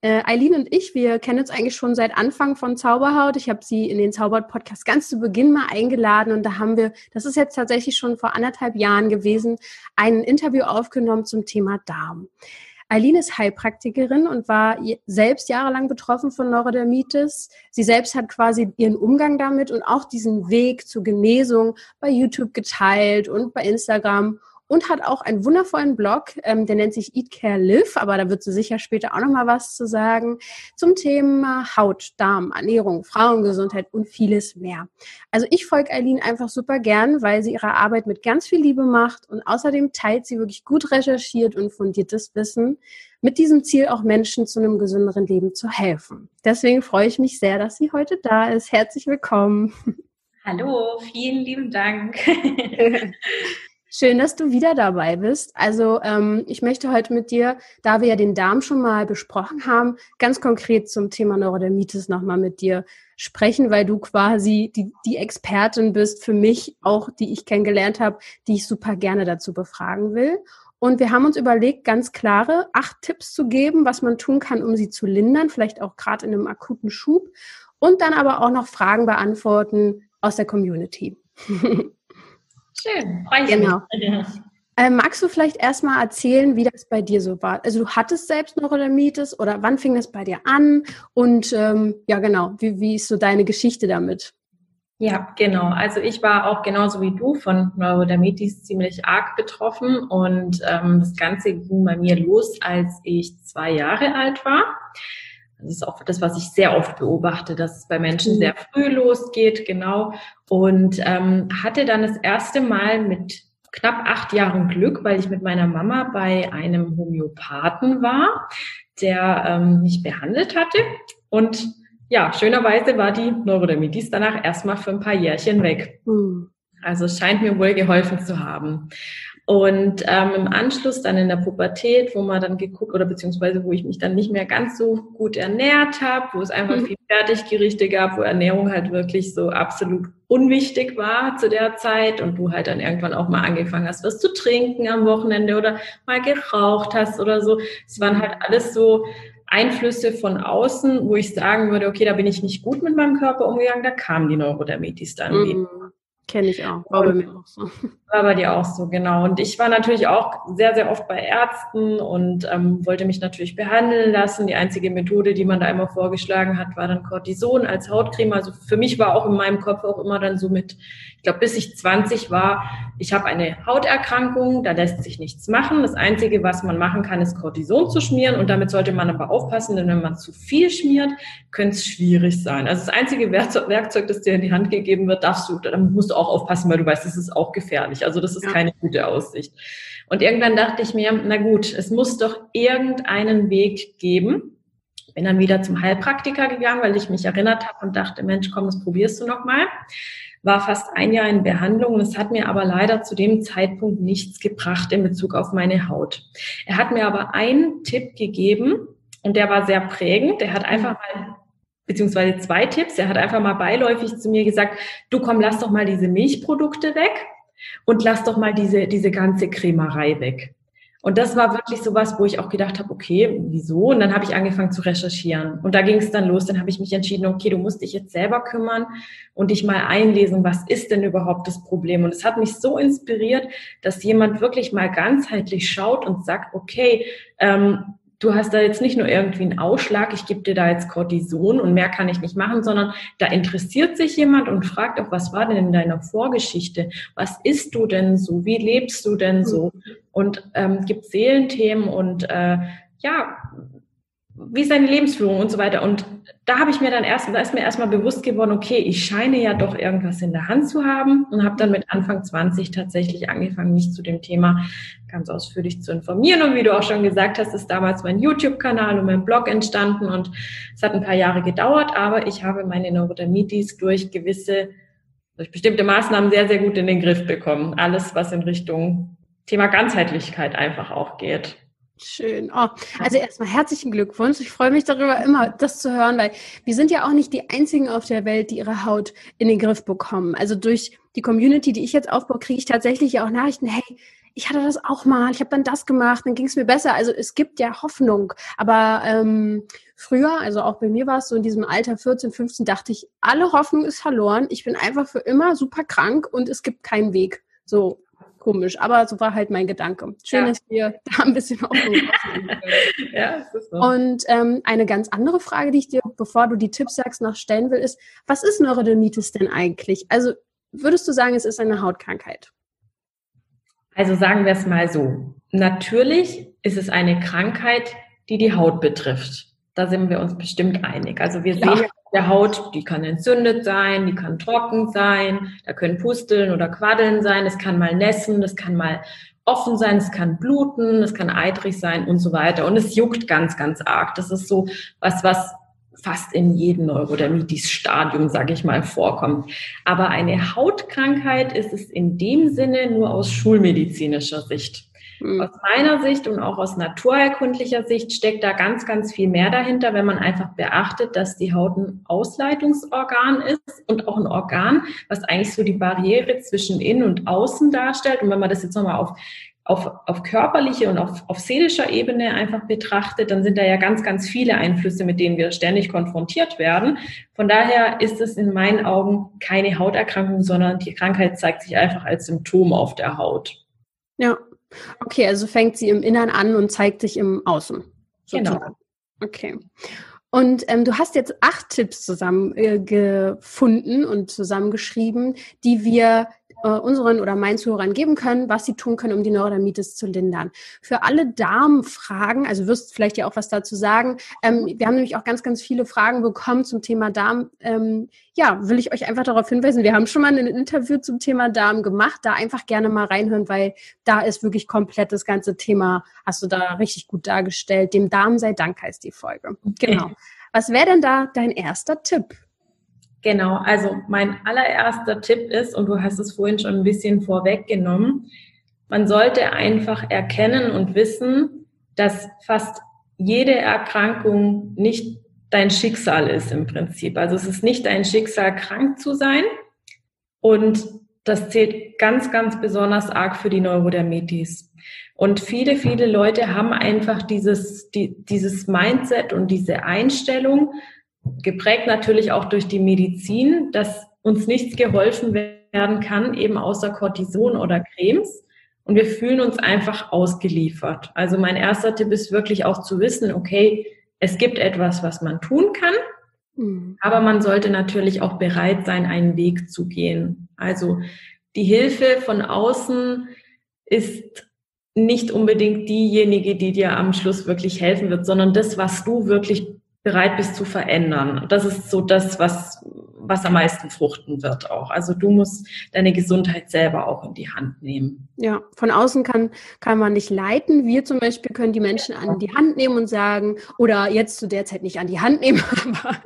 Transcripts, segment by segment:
Äh, Eileen und ich, wir kennen uns eigentlich schon seit Anfang von Zauberhaut. Ich habe sie in den Zauberhaut-Podcast ganz zu Beginn mal eingeladen und da haben wir, das ist jetzt tatsächlich schon vor anderthalb Jahren gewesen, ein Interview aufgenommen zum Thema Darm. Eileen ist Heilpraktikerin und war selbst jahrelang betroffen von Neurodermitis. Sie selbst hat quasi ihren Umgang damit und auch diesen Weg zur Genesung bei YouTube geteilt und bei Instagram und hat auch einen wundervollen Blog, ähm, der nennt sich Eat Care Live, aber da wird sie sicher später auch noch mal was zu sagen zum Thema Haut, Darm, Ernährung, Frauengesundheit und vieles mehr. Also ich folge Eileen einfach super gern, weil sie ihre Arbeit mit ganz viel Liebe macht und außerdem teilt sie wirklich gut recherchiert und fundiertes Wissen mit diesem Ziel auch Menschen zu einem gesünderen Leben zu helfen. Deswegen freue ich mich sehr, dass sie heute da ist. Herzlich willkommen. Hallo, vielen lieben Dank. Schön, dass du wieder dabei bist. Also ähm, ich möchte heute mit dir, da wir ja den Darm schon mal besprochen haben, ganz konkret zum Thema Neurodermitis nochmal mit dir sprechen, weil du quasi die, die Expertin bist für mich, auch die ich kennengelernt habe, die ich super gerne dazu befragen will. Und wir haben uns überlegt, ganz klare acht Tipps zu geben, was man tun kann, um sie zu lindern, vielleicht auch gerade in einem akuten Schub. Und dann aber auch noch Fragen beantworten aus der Community. Schön, freue ich genau. mich. Ähm, magst du vielleicht erstmal erzählen, wie das bei dir so war? Also du hattest selbst Neurodermitis oder wann fing das bei dir an? Und ähm, ja, genau, wie, wie ist so deine Geschichte damit? Ja, genau. Also ich war auch genauso wie du von Neurodermitis ziemlich arg betroffen und ähm, das Ganze ging bei mir los, als ich zwei Jahre alt war. Das ist auch das, was ich sehr oft beobachte, dass es bei Menschen mhm. sehr früh losgeht, genau. Und ähm, hatte dann das erste Mal mit knapp acht Jahren Glück, weil ich mit meiner Mama bei einem Homöopathen war, der ähm, mich behandelt hatte. Und ja, schönerweise war die Neurodermitis danach erstmal für ein paar Jährchen weg. Mhm. Also es scheint mir wohl geholfen zu haben. Und ähm, im Anschluss dann in der Pubertät, wo man dann geguckt oder beziehungsweise wo ich mich dann nicht mehr ganz so gut ernährt habe, wo es einfach mhm. viel Fertiggerichte gab, wo Ernährung halt wirklich so absolut unwichtig war zu der Zeit und du halt dann irgendwann auch mal angefangen hast, was zu trinken am Wochenende oder mal geraucht hast oder so. Es waren halt alles so Einflüsse von außen, wo ich sagen würde, okay, da bin ich nicht gut mit meinem Körper umgegangen, da kam die Neurodermitis dann mhm. wieder. Kenne ich auch. War bei mir auch so. War bei dir auch so, genau. Und ich war natürlich auch sehr, sehr oft bei Ärzten und ähm, wollte mich natürlich behandeln lassen. Die einzige Methode, die man da immer vorgeschlagen hat, war dann Cortison als Hautcreme. Also für mich war auch in meinem Kopf auch immer dann so mit, ich glaube, bis ich 20 war, ich habe eine Hauterkrankung, da lässt sich nichts machen. Das Einzige, was man machen kann, ist Cortison zu schmieren. Und damit sollte man aber aufpassen, denn wenn man zu viel schmiert, könnte es schwierig sein. Also das einzige Werkzeug, das dir in die Hand gegeben wird, darfst du, dann musst du auch aufpassen, weil du weißt, das ist auch gefährlich. Also das ist ja. keine gute Aussicht. Und irgendwann dachte ich mir, na gut, es muss doch irgendeinen Weg geben. Bin dann wieder zum Heilpraktiker gegangen, weil ich mich erinnert habe und dachte, Mensch, komm, das probierst du noch mal. War fast ein Jahr in Behandlung und es hat mir aber leider zu dem Zeitpunkt nichts gebracht in Bezug auf meine Haut. Er hat mir aber einen Tipp gegeben und der war sehr prägend. Der hat einfach mal beziehungsweise zwei Tipps. Er hat einfach mal beiläufig zu mir gesagt, du komm, lass doch mal diese Milchprodukte weg und lass doch mal diese, diese ganze Cremerei weg. Und das war wirklich so was, wo ich auch gedacht habe, okay, wieso? Und dann habe ich angefangen zu recherchieren. Und da ging es dann los. Dann habe ich mich entschieden, okay, du musst dich jetzt selber kümmern und dich mal einlesen, was ist denn überhaupt das Problem? Und es hat mich so inspiriert, dass jemand wirklich mal ganzheitlich schaut und sagt, okay, ähm, du hast da jetzt nicht nur irgendwie einen Ausschlag, ich gebe dir da jetzt Cortison und mehr kann ich nicht machen, sondern da interessiert sich jemand und fragt auch, was war denn in deiner Vorgeschichte? Was isst du denn so? Wie lebst du denn so? Mhm. Und ähm, gibt Seelenthemen und äh, ja, wie ist deine Lebensführung und so weiter. Und da habe ich mir dann erst, da ist mir erstmal bewusst geworden, okay, ich scheine ja doch irgendwas in der Hand zu haben und habe dann mit Anfang 20 tatsächlich angefangen, mich zu dem Thema ganz ausführlich zu informieren. Und wie du auch schon gesagt hast, ist damals mein YouTube-Kanal und mein Blog entstanden und es hat ein paar Jahre gedauert, aber ich habe meine Neurodermitis durch gewisse durch bestimmte Maßnahmen sehr, sehr gut in den Griff bekommen. Alles, was in Richtung Thema Ganzheitlichkeit einfach auch geht. Schön. Oh, also erstmal herzlichen Glückwunsch. Ich freue mich darüber, immer das zu hören, weil wir sind ja auch nicht die einzigen auf der Welt, die ihre Haut in den Griff bekommen. Also durch die Community, die ich jetzt aufbaue, kriege ich tatsächlich auch Nachrichten, hey, ich hatte das auch mal, ich habe dann das gemacht, dann ging es mir besser. Also es gibt ja Hoffnung. Aber ähm, früher, also auch bei mir war es so in diesem Alter 14, 15, dachte ich, alle Hoffnung ist verloren. Ich bin einfach für immer super krank und es gibt keinen Weg. So, komisch, aber so war halt mein Gedanke. Schön, ja. dass wir da ein bisschen Hoffnung Ja, so. Und ähm, eine ganz andere Frage, die ich dir, bevor du die Tipps sagst, noch stellen will, ist, was ist Neurodermitis denn eigentlich? Also würdest du sagen, es ist eine Hautkrankheit? Also sagen wir es mal so. Natürlich ist es eine Krankheit, die die Haut betrifft. Da sind wir uns bestimmt einig. Also wir ja. sehen der Haut, die kann entzündet sein, die kann trocken sein, da können Pusteln oder Quaddeln sein, es kann mal nässen, das kann mal offen sein, es kann bluten, es kann eitrig sein und so weiter. Und es juckt ganz, ganz arg. Das ist so was, was fast in jedem Neurodermitis-Stadium, sage ich mal, vorkommt. Aber eine Hautkrankheit ist es in dem Sinne nur aus schulmedizinischer Sicht. Mhm. Aus meiner Sicht und auch aus naturerkundlicher Sicht steckt da ganz, ganz viel mehr dahinter, wenn man einfach beachtet, dass die Haut ein Ausleitungsorgan ist und auch ein Organ, was eigentlich so die Barriere zwischen innen und außen darstellt. Und wenn man das jetzt nochmal auf auf, auf körperliche und auf, auf seelischer Ebene einfach betrachtet, dann sind da ja ganz, ganz viele Einflüsse, mit denen wir ständig konfrontiert werden. Von daher ist es in meinen Augen keine Hauterkrankung, sondern die Krankheit zeigt sich einfach als Symptom auf der Haut. Ja, Okay, also fängt sie im Innern an und zeigt sich im Außen. Sozusagen. Genau. Okay. Und ähm, du hast jetzt acht Tipps zusammengefunden äh, und zusammengeschrieben, die wir äh, unseren oder meinen Zuhörern geben können, was sie tun können, um die Neurodermitis zu lindern. Für alle Darmfragen, also wirst vielleicht ja auch was dazu sagen, ähm, wir haben nämlich auch ganz, ganz viele Fragen bekommen zum Thema Darm. Ähm, ja, will ich euch einfach darauf hinweisen, wir haben schon mal ein Interview zum Thema Darm gemacht, da einfach gerne mal reinhören, weil da ist wirklich komplett das ganze Thema, hast du da richtig gut dargestellt. Dem Darm sei Dank heißt die Folge. Genau. Was wäre denn da dein erster Tipp? Genau, also mein allererster Tipp ist, und du hast es vorhin schon ein bisschen vorweggenommen, man sollte einfach erkennen und wissen, dass fast jede Erkrankung nicht dein Schicksal ist im Prinzip. Also es ist nicht dein Schicksal, krank zu sein. Und das zählt ganz, ganz besonders arg für die Neurodermitis. Und viele, viele Leute haben einfach dieses, die, dieses Mindset und diese Einstellung, geprägt natürlich auch durch die Medizin, dass uns nichts geholfen werden kann, eben außer Cortison oder Cremes. Und wir fühlen uns einfach ausgeliefert. Also mein erster Tipp ist wirklich auch zu wissen, okay, es gibt etwas, was man tun kann, mhm. aber man sollte natürlich auch bereit sein, einen Weg zu gehen. Also die Hilfe von außen ist nicht unbedingt diejenige, die dir am Schluss wirklich helfen wird, sondern das, was du wirklich bereit bist zu verändern. Das ist so das, was, was am meisten fruchten wird auch. Also du musst deine Gesundheit selber auch in die Hand nehmen. Ja, von außen kann, kann man nicht leiten. Wir zum Beispiel können die Menschen an die Hand nehmen und sagen, oder jetzt zu der Zeit nicht an die Hand nehmen, aber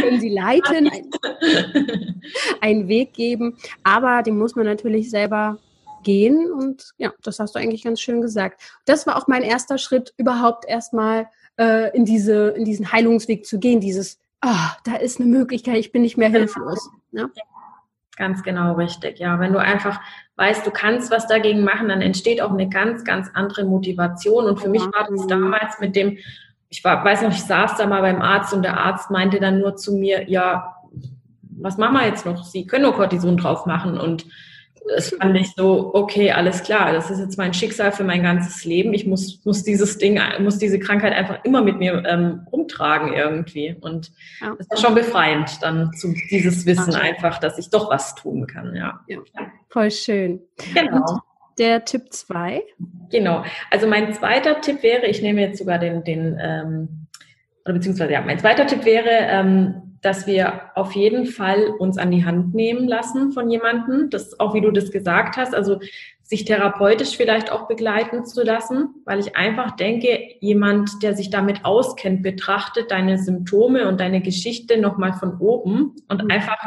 können sie leiten, einen Weg geben. Aber den muss man natürlich selber gehen und ja, das hast du eigentlich ganz schön gesagt. Das war auch mein erster Schritt, überhaupt erstmal äh, in, diese, in diesen Heilungsweg zu gehen, dieses, ah, da ist eine Möglichkeit, ich bin nicht mehr hilflos. Ne? Ganz genau richtig. Ja, wenn du einfach weißt, du kannst was dagegen machen, dann entsteht auch eine ganz, ganz andere Motivation. Und für ja. mich war das damals mit dem, ich war, weiß noch, ich saß da mal beim Arzt und der Arzt meinte dann nur zu mir, ja, was machen wir jetzt noch? Sie können nur Cortison drauf machen und das fand ich so, okay, alles klar, das ist jetzt mein Schicksal für mein ganzes Leben. Ich muss, muss dieses Ding, muss diese Krankheit einfach immer mit mir ähm, rumtragen irgendwie. Und ja. das war schon befreiend, dann zu dieses Wissen einfach, dass ich doch was tun kann, ja. ja. Voll schön. Genau. Und der Tipp zwei Genau. Also mein zweiter Tipp wäre, ich nehme jetzt sogar den, den ähm, oder beziehungsweise ja, mein zweiter Tipp wäre, ähm, dass wir auf jeden Fall uns an die Hand nehmen lassen von jemandem. Das auch, wie du das gesagt hast, also sich therapeutisch vielleicht auch begleiten zu lassen, weil ich einfach denke, jemand, der sich damit auskennt, betrachtet deine Symptome und deine Geschichte nochmal von oben und mhm. einfach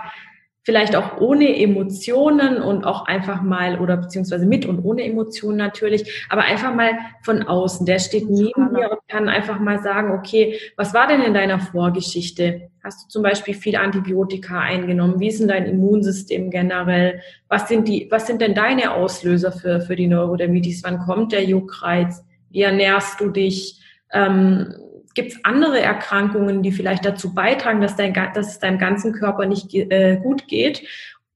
vielleicht auch ohne Emotionen und auch einfach mal oder beziehungsweise mit und ohne Emotionen natürlich, aber einfach mal von außen. Der steht neben mir und kann einfach mal sagen, okay, was war denn in deiner Vorgeschichte? Hast du zum Beispiel viel Antibiotika eingenommen? Wie ist denn dein Immunsystem generell? Was sind die, was sind denn deine Auslöser für, für die Neurodermitis? Wann kommt der Juckreiz? Wie ernährst du dich? Ähm, Gibt es andere Erkrankungen, die vielleicht dazu beitragen, dass, dein, dass es deinem ganzen Körper nicht äh, gut geht?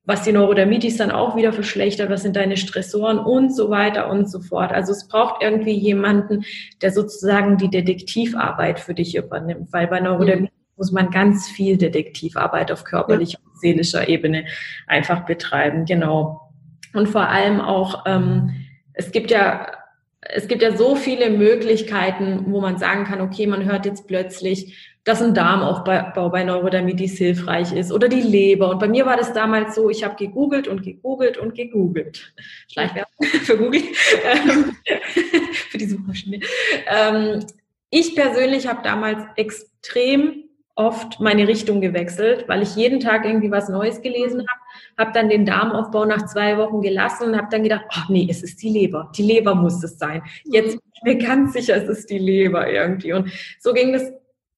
Was die Neurodermitis dann auch wieder verschlechtert, was sind deine Stressoren und so weiter und so fort. Also es braucht irgendwie jemanden, der sozusagen die Detektivarbeit für dich übernimmt, weil bei Neurodermitis mhm. muss man ganz viel Detektivarbeit auf körperlicher und seelischer Ebene einfach betreiben, genau. Und vor allem auch, ähm, es gibt ja es gibt ja so viele Möglichkeiten, wo man sagen kann, okay, man hört jetzt plötzlich, dass ein Darmaufbau bei Neurodermitis hilfreich ist oder die Leber. Und bei mir war das damals so, ich habe gegoogelt und gegoogelt und gegoogelt. Schleichwerbung für Google, ähm, für die Suchmaschine. Ähm, ich persönlich habe damals extrem oft meine Richtung gewechselt, weil ich jeden Tag irgendwie was Neues gelesen habe, habe dann den Darmaufbau nach zwei Wochen gelassen und habe dann gedacht, ach nee, es ist die Leber, die Leber muss es sein. Jetzt bin ich mir ganz sicher, es ist die Leber irgendwie. Und so ging das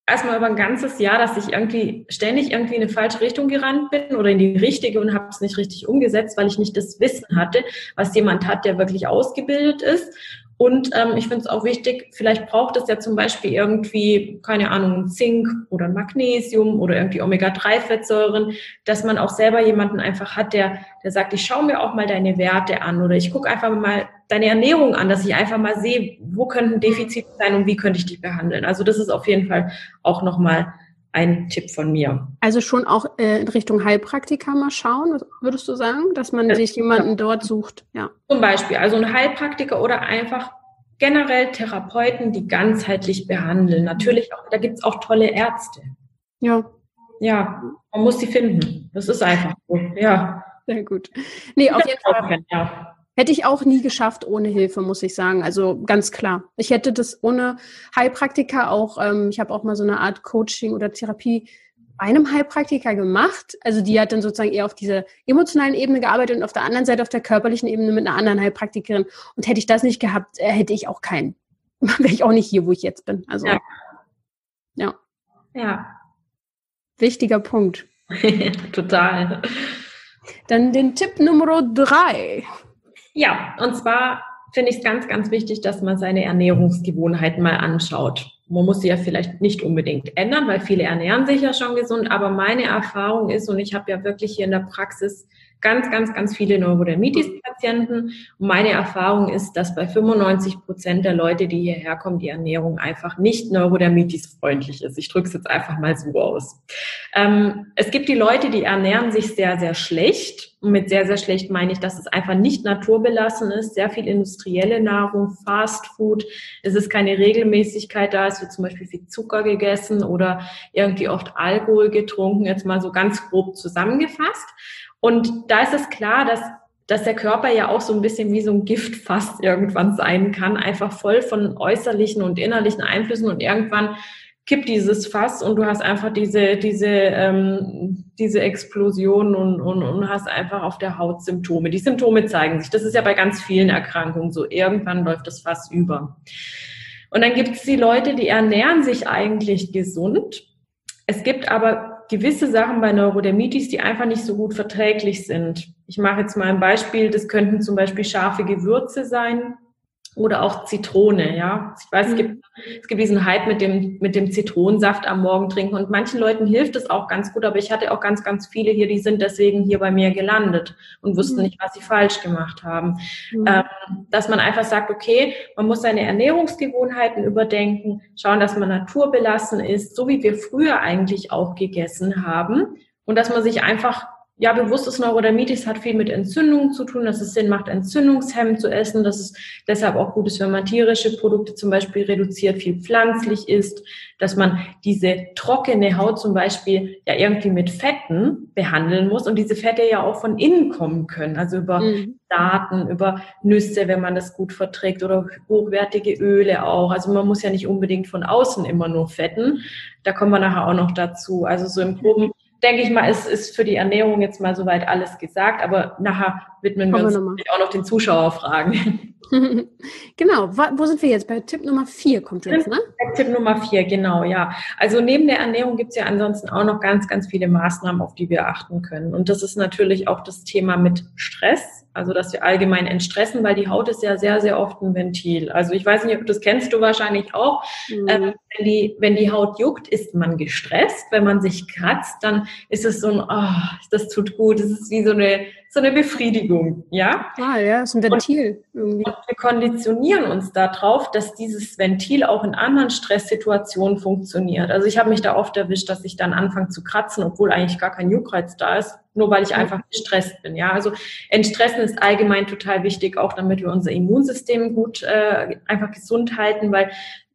erstmal über ein ganzes Jahr, dass ich irgendwie ständig irgendwie in eine falsche Richtung gerannt bin oder in die richtige und habe es nicht richtig umgesetzt, weil ich nicht das Wissen hatte, was jemand hat, der wirklich ausgebildet ist. Und ähm, ich finde es auch wichtig, vielleicht braucht es ja zum Beispiel irgendwie, keine Ahnung, Zink oder Magnesium oder irgendwie Omega-3-Fettsäuren, dass man auch selber jemanden einfach hat, der, der sagt, ich schaue mir auch mal deine Werte an oder ich gucke einfach mal deine Ernährung an, dass ich einfach mal sehe, wo könnten Defizite sein und wie könnte ich dich behandeln. Also das ist auf jeden Fall auch nochmal ein Tipp von mir. Also schon auch äh, in Richtung Heilpraktiker mal schauen, würdest du sagen, dass man ja. sich jemanden dort sucht? Ja. Zum Beispiel, also ein Heilpraktiker oder einfach generell Therapeuten, die ganzheitlich behandeln. Natürlich auch, da gibt's auch tolle Ärzte. Ja. Ja, man muss sie finden. Das ist einfach so. Ja. Sehr gut. Nee, auf jeden Fall. Ja. Hätte ich auch nie geschafft ohne Hilfe, muss ich sagen. Also ganz klar. Ich hätte das ohne Heilpraktiker auch, ähm, ich habe auch mal so eine Art Coaching oder Therapie bei einem Heilpraktiker gemacht. Also die hat dann sozusagen eher auf dieser emotionalen Ebene gearbeitet und auf der anderen Seite auf der körperlichen Ebene mit einer anderen Heilpraktikerin. Und hätte ich das nicht gehabt, äh, hätte ich auch keinen. Wäre ich auch nicht hier, wo ich jetzt bin. Also ja. Ja. ja. Wichtiger Punkt. Total. Dann den Tipp Nummer drei. Ja, und zwar finde ich es ganz, ganz wichtig, dass man seine Ernährungsgewohnheiten mal anschaut. Man muss sie ja vielleicht nicht unbedingt ändern, weil viele ernähren sich ja schon gesund, aber meine Erfahrung ist, und ich habe ja wirklich hier in der Praxis ganz, ganz, ganz viele Neurodermitis-Patienten. Und meine Erfahrung ist, dass bei 95 Prozent der Leute, die hierher kommen, die Ernährung einfach nicht Neurodermitis-freundlich ist. Ich drücke es jetzt einfach mal so aus. Ähm, es gibt die Leute, die ernähren sich sehr, sehr schlecht. Und mit sehr, sehr schlecht meine ich, dass es einfach nicht naturbelassen ist. Sehr viel industrielle Nahrung, Fast Food. Es ist keine Regelmäßigkeit da. Es wird zum Beispiel viel Zucker gegessen oder irgendwie oft Alkohol getrunken. Jetzt mal so ganz grob zusammengefasst. Und da ist es klar, dass, dass der Körper ja auch so ein bisschen wie so ein Giftfass irgendwann sein kann, einfach voll von äußerlichen und innerlichen Einflüssen und irgendwann kippt dieses Fass und du hast einfach diese, diese, ähm, diese Explosion und, und, und hast einfach auf der Haut Symptome. Die Symptome zeigen sich. Das ist ja bei ganz vielen Erkrankungen so. Irgendwann läuft das Fass über. Und dann gibt es die Leute, die ernähren sich eigentlich gesund. Es gibt aber gewisse Sachen bei Neurodermitis, die einfach nicht so gut verträglich sind. Ich mache jetzt mal ein Beispiel. Das könnten zum Beispiel scharfe Gewürze sein oder auch Zitrone, ja. Ich weiß, mhm. es gibt, es gibt diesen Hype mit dem, mit dem Zitronensaft am Morgen trinken und manchen Leuten hilft es auch ganz gut, aber ich hatte auch ganz, ganz viele hier, die sind deswegen hier bei mir gelandet und wussten mhm. nicht, was sie falsch gemacht haben. Mhm. Ähm, dass man einfach sagt, okay, man muss seine Ernährungsgewohnheiten überdenken, schauen, dass man naturbelassen ist, so wie wir früher eigentlich auch gegessen haben und dass man sich einfach ja, bewusstes Neurodermitis hat viel mit Entzündungen zu tun, dass es Sinn macht, entzündungshemmend zu essen, dass es deshalb auch gut ist, wenn man tierische Produkte zum Beispiel reduziert, viel pflanzlich isst, dass man diese trockene Haut zum Beispiel ja irgendwie mit Fetten behandeln muss und diese Fette ja auch von innen kommen können, also über mhm. Daten, über Nüsse, wenn man das gut verträgt oder hochwertige Öle auch. Also man muss ja nicht unbedingt von außen immer nur fetten. Da kommen wir nachher auch noch dazu. Also so im groben denke ich mal, es ist für die Ernährung jetzt mal soweit alles gesagt, aber nachher widmen wir uns wir auch noch den Zuschauerfragen. genau, wo sind wir jetzt? Bei Tipp Nummer vier kommt jetzt, ne? Tipp Nummer vier, genau, ja. Also neben der Ernährung gibt es ja ansonsten auch noch ganz, ganz viele Maßnahmen, auf die wir achten können. Und das ist natürlich auch das Thema mit Stress. Also, dass wir allgemein entstressen, weil die Haut ist ja sehr, sehr oft ein Ventil. Also, ich weiß nicht, ob das kennst du wahrscheinlich auch. Mhm. Ähm, wenn, die, wenn die Haut juckt, ist man gestresst. Wenn man sich kratzt, dann ist es so ein, oh, das tut gut. Das ist wie so eine, so eine Befriedigung, ja? Ah, ja, ist ein Ventil und, irgendwie. Und wir konditionieren uns darauf, dass dieses Ventil auch in anderen Stresssituationen funktioniert. Also, ich habe mich da oft erwischt, dass ich dann anfange zu kratzen, obwohl eigentlich gar kein Juckreiz da ist nur weil ich einfach gestresst bin. Ja, also Entstressen ist allgemein total wichtig, auch damit wir unser Immunsystem gut äh, einfach gesund halten, weil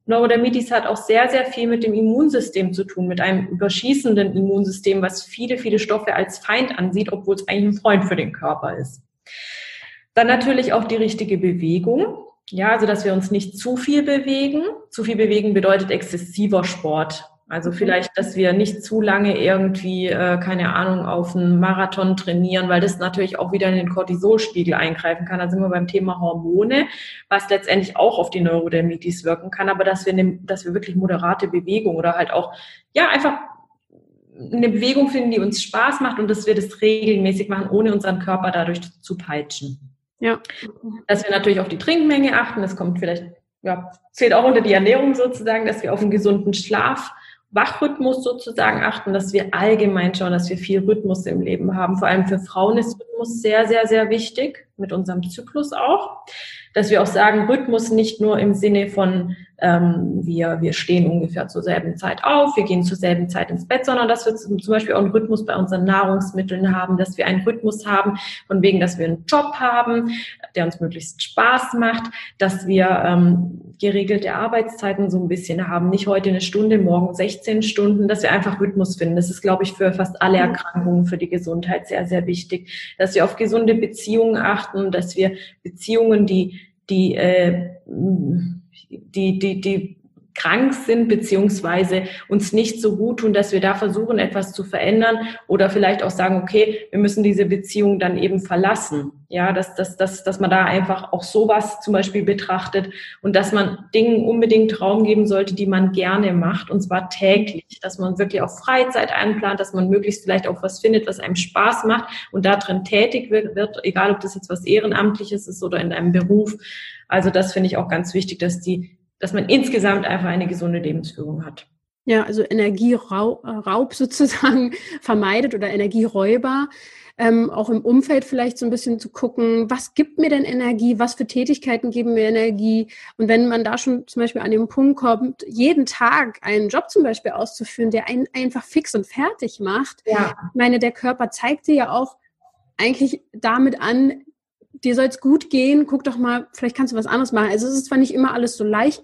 Neurodermitis hat auch sehr, sehr viel mit dem Immunsystem zu tun, mit einem überschießenden Immunsystem, was viele, viele Stoffe als Feind ansieht, obwohl es eigentlich ein Freund für den Körper ist. Dann natürlich auch die richtige Bewegung. Ja, also dass wir uns nicht zu viel bewegen. Zu viel bewegen bedeutet exzessiver Sport. Also vielleicht, dass wir nicht zu lange irgendwie, äh, keine Ahnung, auf einen Marathon trainieren, weil das natürlich auch wieder in den Cortisolspiegel eingreifen kann. Da sind wir beim Thema Hormone, was letztendlich auch auf die Neurodermitis wirken kann, aber dass wir, ne, dass wir wirklich moderate Bewegung oder halt auch, ja, einfach eine Bewegung finden, die uns Spaß macht und dass wir das regelmäßig machen, ohne unseren Körper dadurch zu peitschen. Ja. Dass wir natürlich auf die Trinkmenge achten, das kommt vielleicht, ja, zählt auch unter die Ernährung sozusagen, dass wir auf einen gesunden Schlaf Wachrhythmus sozusagen achten, dass wir allgemein schauen, dass wir viel Rhythmus im Leben haben. Vor allem für Frauen ist Rhythmus sehr, sehr, sehr wichtig, mit unserem Zyklus auch. Dass wir auch sagen, Rhythmus nicht nur im Sinne von, ähm, wir, wir stehen ungefähr zur selben Zeit auf, wir gehen zur selben Zeit ins Bett, sondern dass wir zum Beispiel auch einen Rhythmus bei unseren Nahrungsmitteln haben, dass wir einen Rhythmus haben, von wegen, dass wir einen Job haben, der uns möglichst Spaß macht, dass wir ähm, geregelte Arbeitszeiten so ein bisschen haben, nicht heute eine Stunde, morgen 16 Stunden, dass wir einfach Rhythmus finden. Das ist, glaube ich, für fast alle Erkrankungen für die Gesundheit sehr, sehr wichtig, dass wir auf gesunde Beziehungen achten, dass wir Beziehungen, die die äh, die die die krank sind, beziehungsweise uns nicht so gut tun, dass wir da versuchen, etwas zu verändern oder vielleicht auch sagen, okay, wir müssen diese Beziehung dann eben verlassen. Ja, dass, dass, dass, dass man da einfach auch sowas zum Beispiel betrachtet und dass man Dingen unbedingt Raum geben sollte, die man gerne macht und zwar täglich, dass man wirklich auch Freizeit einplant, dass man möglichst vielleicht auch was findet, was einem Spaß macht und da drin tätig wird, wird egal ob das jetzt was Ehrenamtliches ist oder in einem Beruf. Also das finde ich auch ganz wichtig, dass die dass man insgesamt einfach eine gesunde Lebensführung hat. Ja, also Energieraub sozusagen vermeidet oder Energieräuber. Ähm, auch im Umfeld vielleicht so ein bisschen zu gucken, was gibt mir denn Energie, was für Tätigkeiten geben mir Energie. Und wenn man da schon zum Beispiel an den Punkt kommt, jeden Tag einen Job zum Beispiel auszuführen, der einen einfach fix und fertig macht. Ja. Ich meine, der Körper zeigt dir ja auch eigentlich damit an, dir soll es gut gehen, guck doch mal, vielleicht kannst du was anderes machen. Also es ist zwar nicht immer alles so leicht,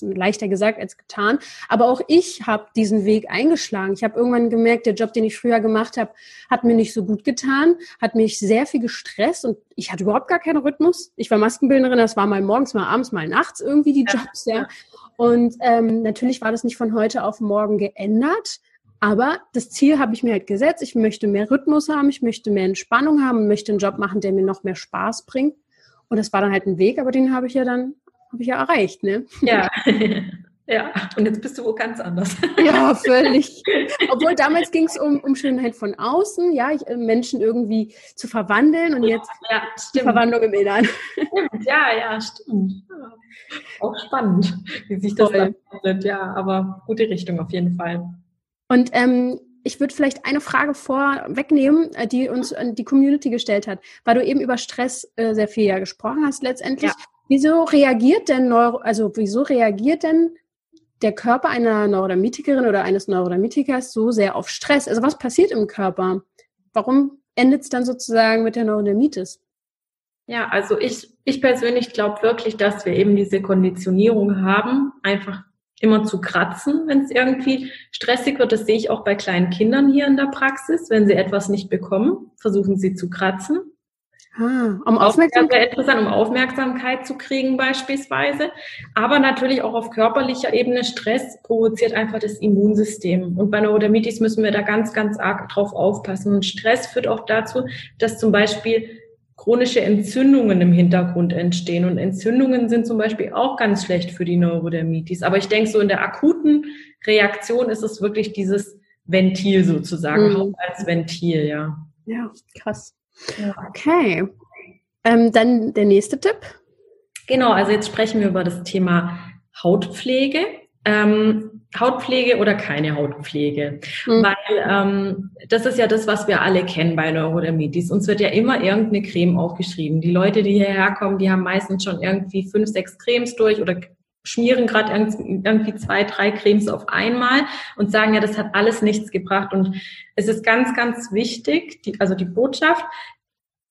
leichter gesagt als getan, aber auch ich habe diesen Weg eingeschlagen. Ich habe irgendwann gemerkt, der Job, den ich früher gemacht habe, hat mir nicht so gut getan, hat mich sehr viel gestresst und ich hatte überhaupt gar keinen Rhythmus. Ich war Maskenbildnerin, das war mal morgens, mal abends, mal nachts irgendwie die Jobs, ja. Und ähm, natürlich war das nicht von heute auf morgen geändert. Aber das Ziel habe ich mir halt gesetzt. Ich möchte mehr Rhythmus haben, ich möchte mehr Entspannung haben, möchte einen Job machen, der mir noch mehr Spaß bringt. Und das war dann halt ein Weg, aber den habe ich ja dann habe ich ja erreicht, ne? Ja. Ja, und jetzt bist du wo ganz anders. Ja, völlig. Obwohl damals ging es um, um Schönheit von außen, ja, ich, äh, Menschen irgendwie zu verwandeln und jetzt ja, die Verwandlung im. Stimmt, ja, ja, stimmt. Auch spannend, wie sich das Voll. dann ja, aber gute Richtung auf jeden Fall. Und ähm, ich würde vielleicht eine Frage vorwegnehmen, äh, die uns die Community gestellt hat, weil du eben über Stress äh, sehr viel ja gesprochen hast letztendlich. Ja. Wieso reagiert denn Neuro, also wieso reagiert denn der Körper einer Neurodermitikerin oder eines Neurodermitikers so sehr auf Stress? Also was passiert im Körper? Warum endet es dann sozusagen mit der Neurodermitis? Ja, also ich, ich persönlich glaube wirklich, dass wir eben diese Konditionierung haben, einfach immer zu kratzen, wenn es irgendwie stressig wird. Das sehe ich auch bei kleinen Kindern hier in der Praxis. Wenn sie etwas nicht bekommen, versuchen sie zu kratzen. Ah, um Aufmerksamkeit. um Aufmerksamkeit zu kriegen beispielsweise. Aber natürlich auch auf körperlicher Ebene. Stress provoziert einfach das Immunsystem. Und bei Neurodermitis müssen wir da ganz, ganz arg drauf aufpassen. Und Stress führt auch dazu, dass zum Beispiel chronische Entzündungen im Hintergrund entstehen. Und Entzündungen sind zum Beispiel auch ganz schlecht für die Neurodermitis. Aber ich denke, so in der akuten Reaktion ist es wirklich dieses Ventil sozusagen, mhm. als Ventil, ja. Ja, krass. Okay. Ähm, dann der nächste Tipp. Genau, also jetzt sprechen wir über das Thema Hautpflege. Ähm, Hautpflege oder keine Hautpflege. Mhm. Weil ähm, das ist ja das, was wir alle kennen bei Neurodermitis. Uns wird ja immer irgendeine Creme aufgeschrieben. Die Leute, die hierher kommen, die haben meistens schon irgendwie fünf, sechs Cremes durch oder schmieren gerade irgendwie zwei, drei Cremes auf einmal und sagen ja, das hat alles nichts gebracht. Und es ist ganz, ganz wichtig, die, also die Botschaft,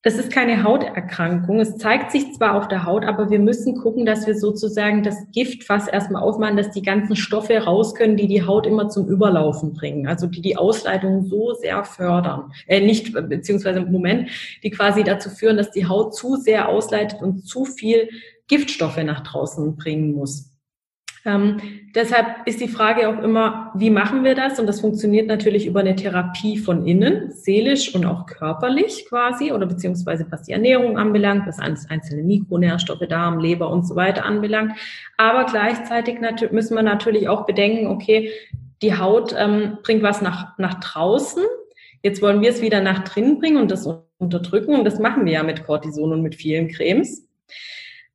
das ist keine Hauterkrankung. Es zeigt sich zwar auf der Haut, aber wir müssen gucken, dass wir sozusagen das Giftfass erstmal aufmachen, dass die ganzen Stoffe raus können, die die Haut immer zum Überlaufen bringen. Also die die Ausleitung so sehr fördern. Äh, nicht, beziehungsweise im Moment, die quasi dazu führen, dass die Haut zu sehr ausleitet und zu viel Giftstoffe nach draußen bringen muss. Ähm, deshalb ist die Frage auch immer, wie machen wir das? Und das funktioniert natürlich über eine Therapie von innen, seelisch und auch körperlich quasi, oder beziehungsweise was die Ernährung anbelangt, was einzelne Mikronährstoffe, Darm, Leber und so weiter anbelangt. Aber gleichzeitig müssen wir natürlich auch bedenken, okay, die Haut ähm, bringt was nach, nach draußen. Jetzt wollen wir es wieder nach drinnen bringen und das unterdrücken. Und das machen wir ja mit Cortison und mit vielen Cremes.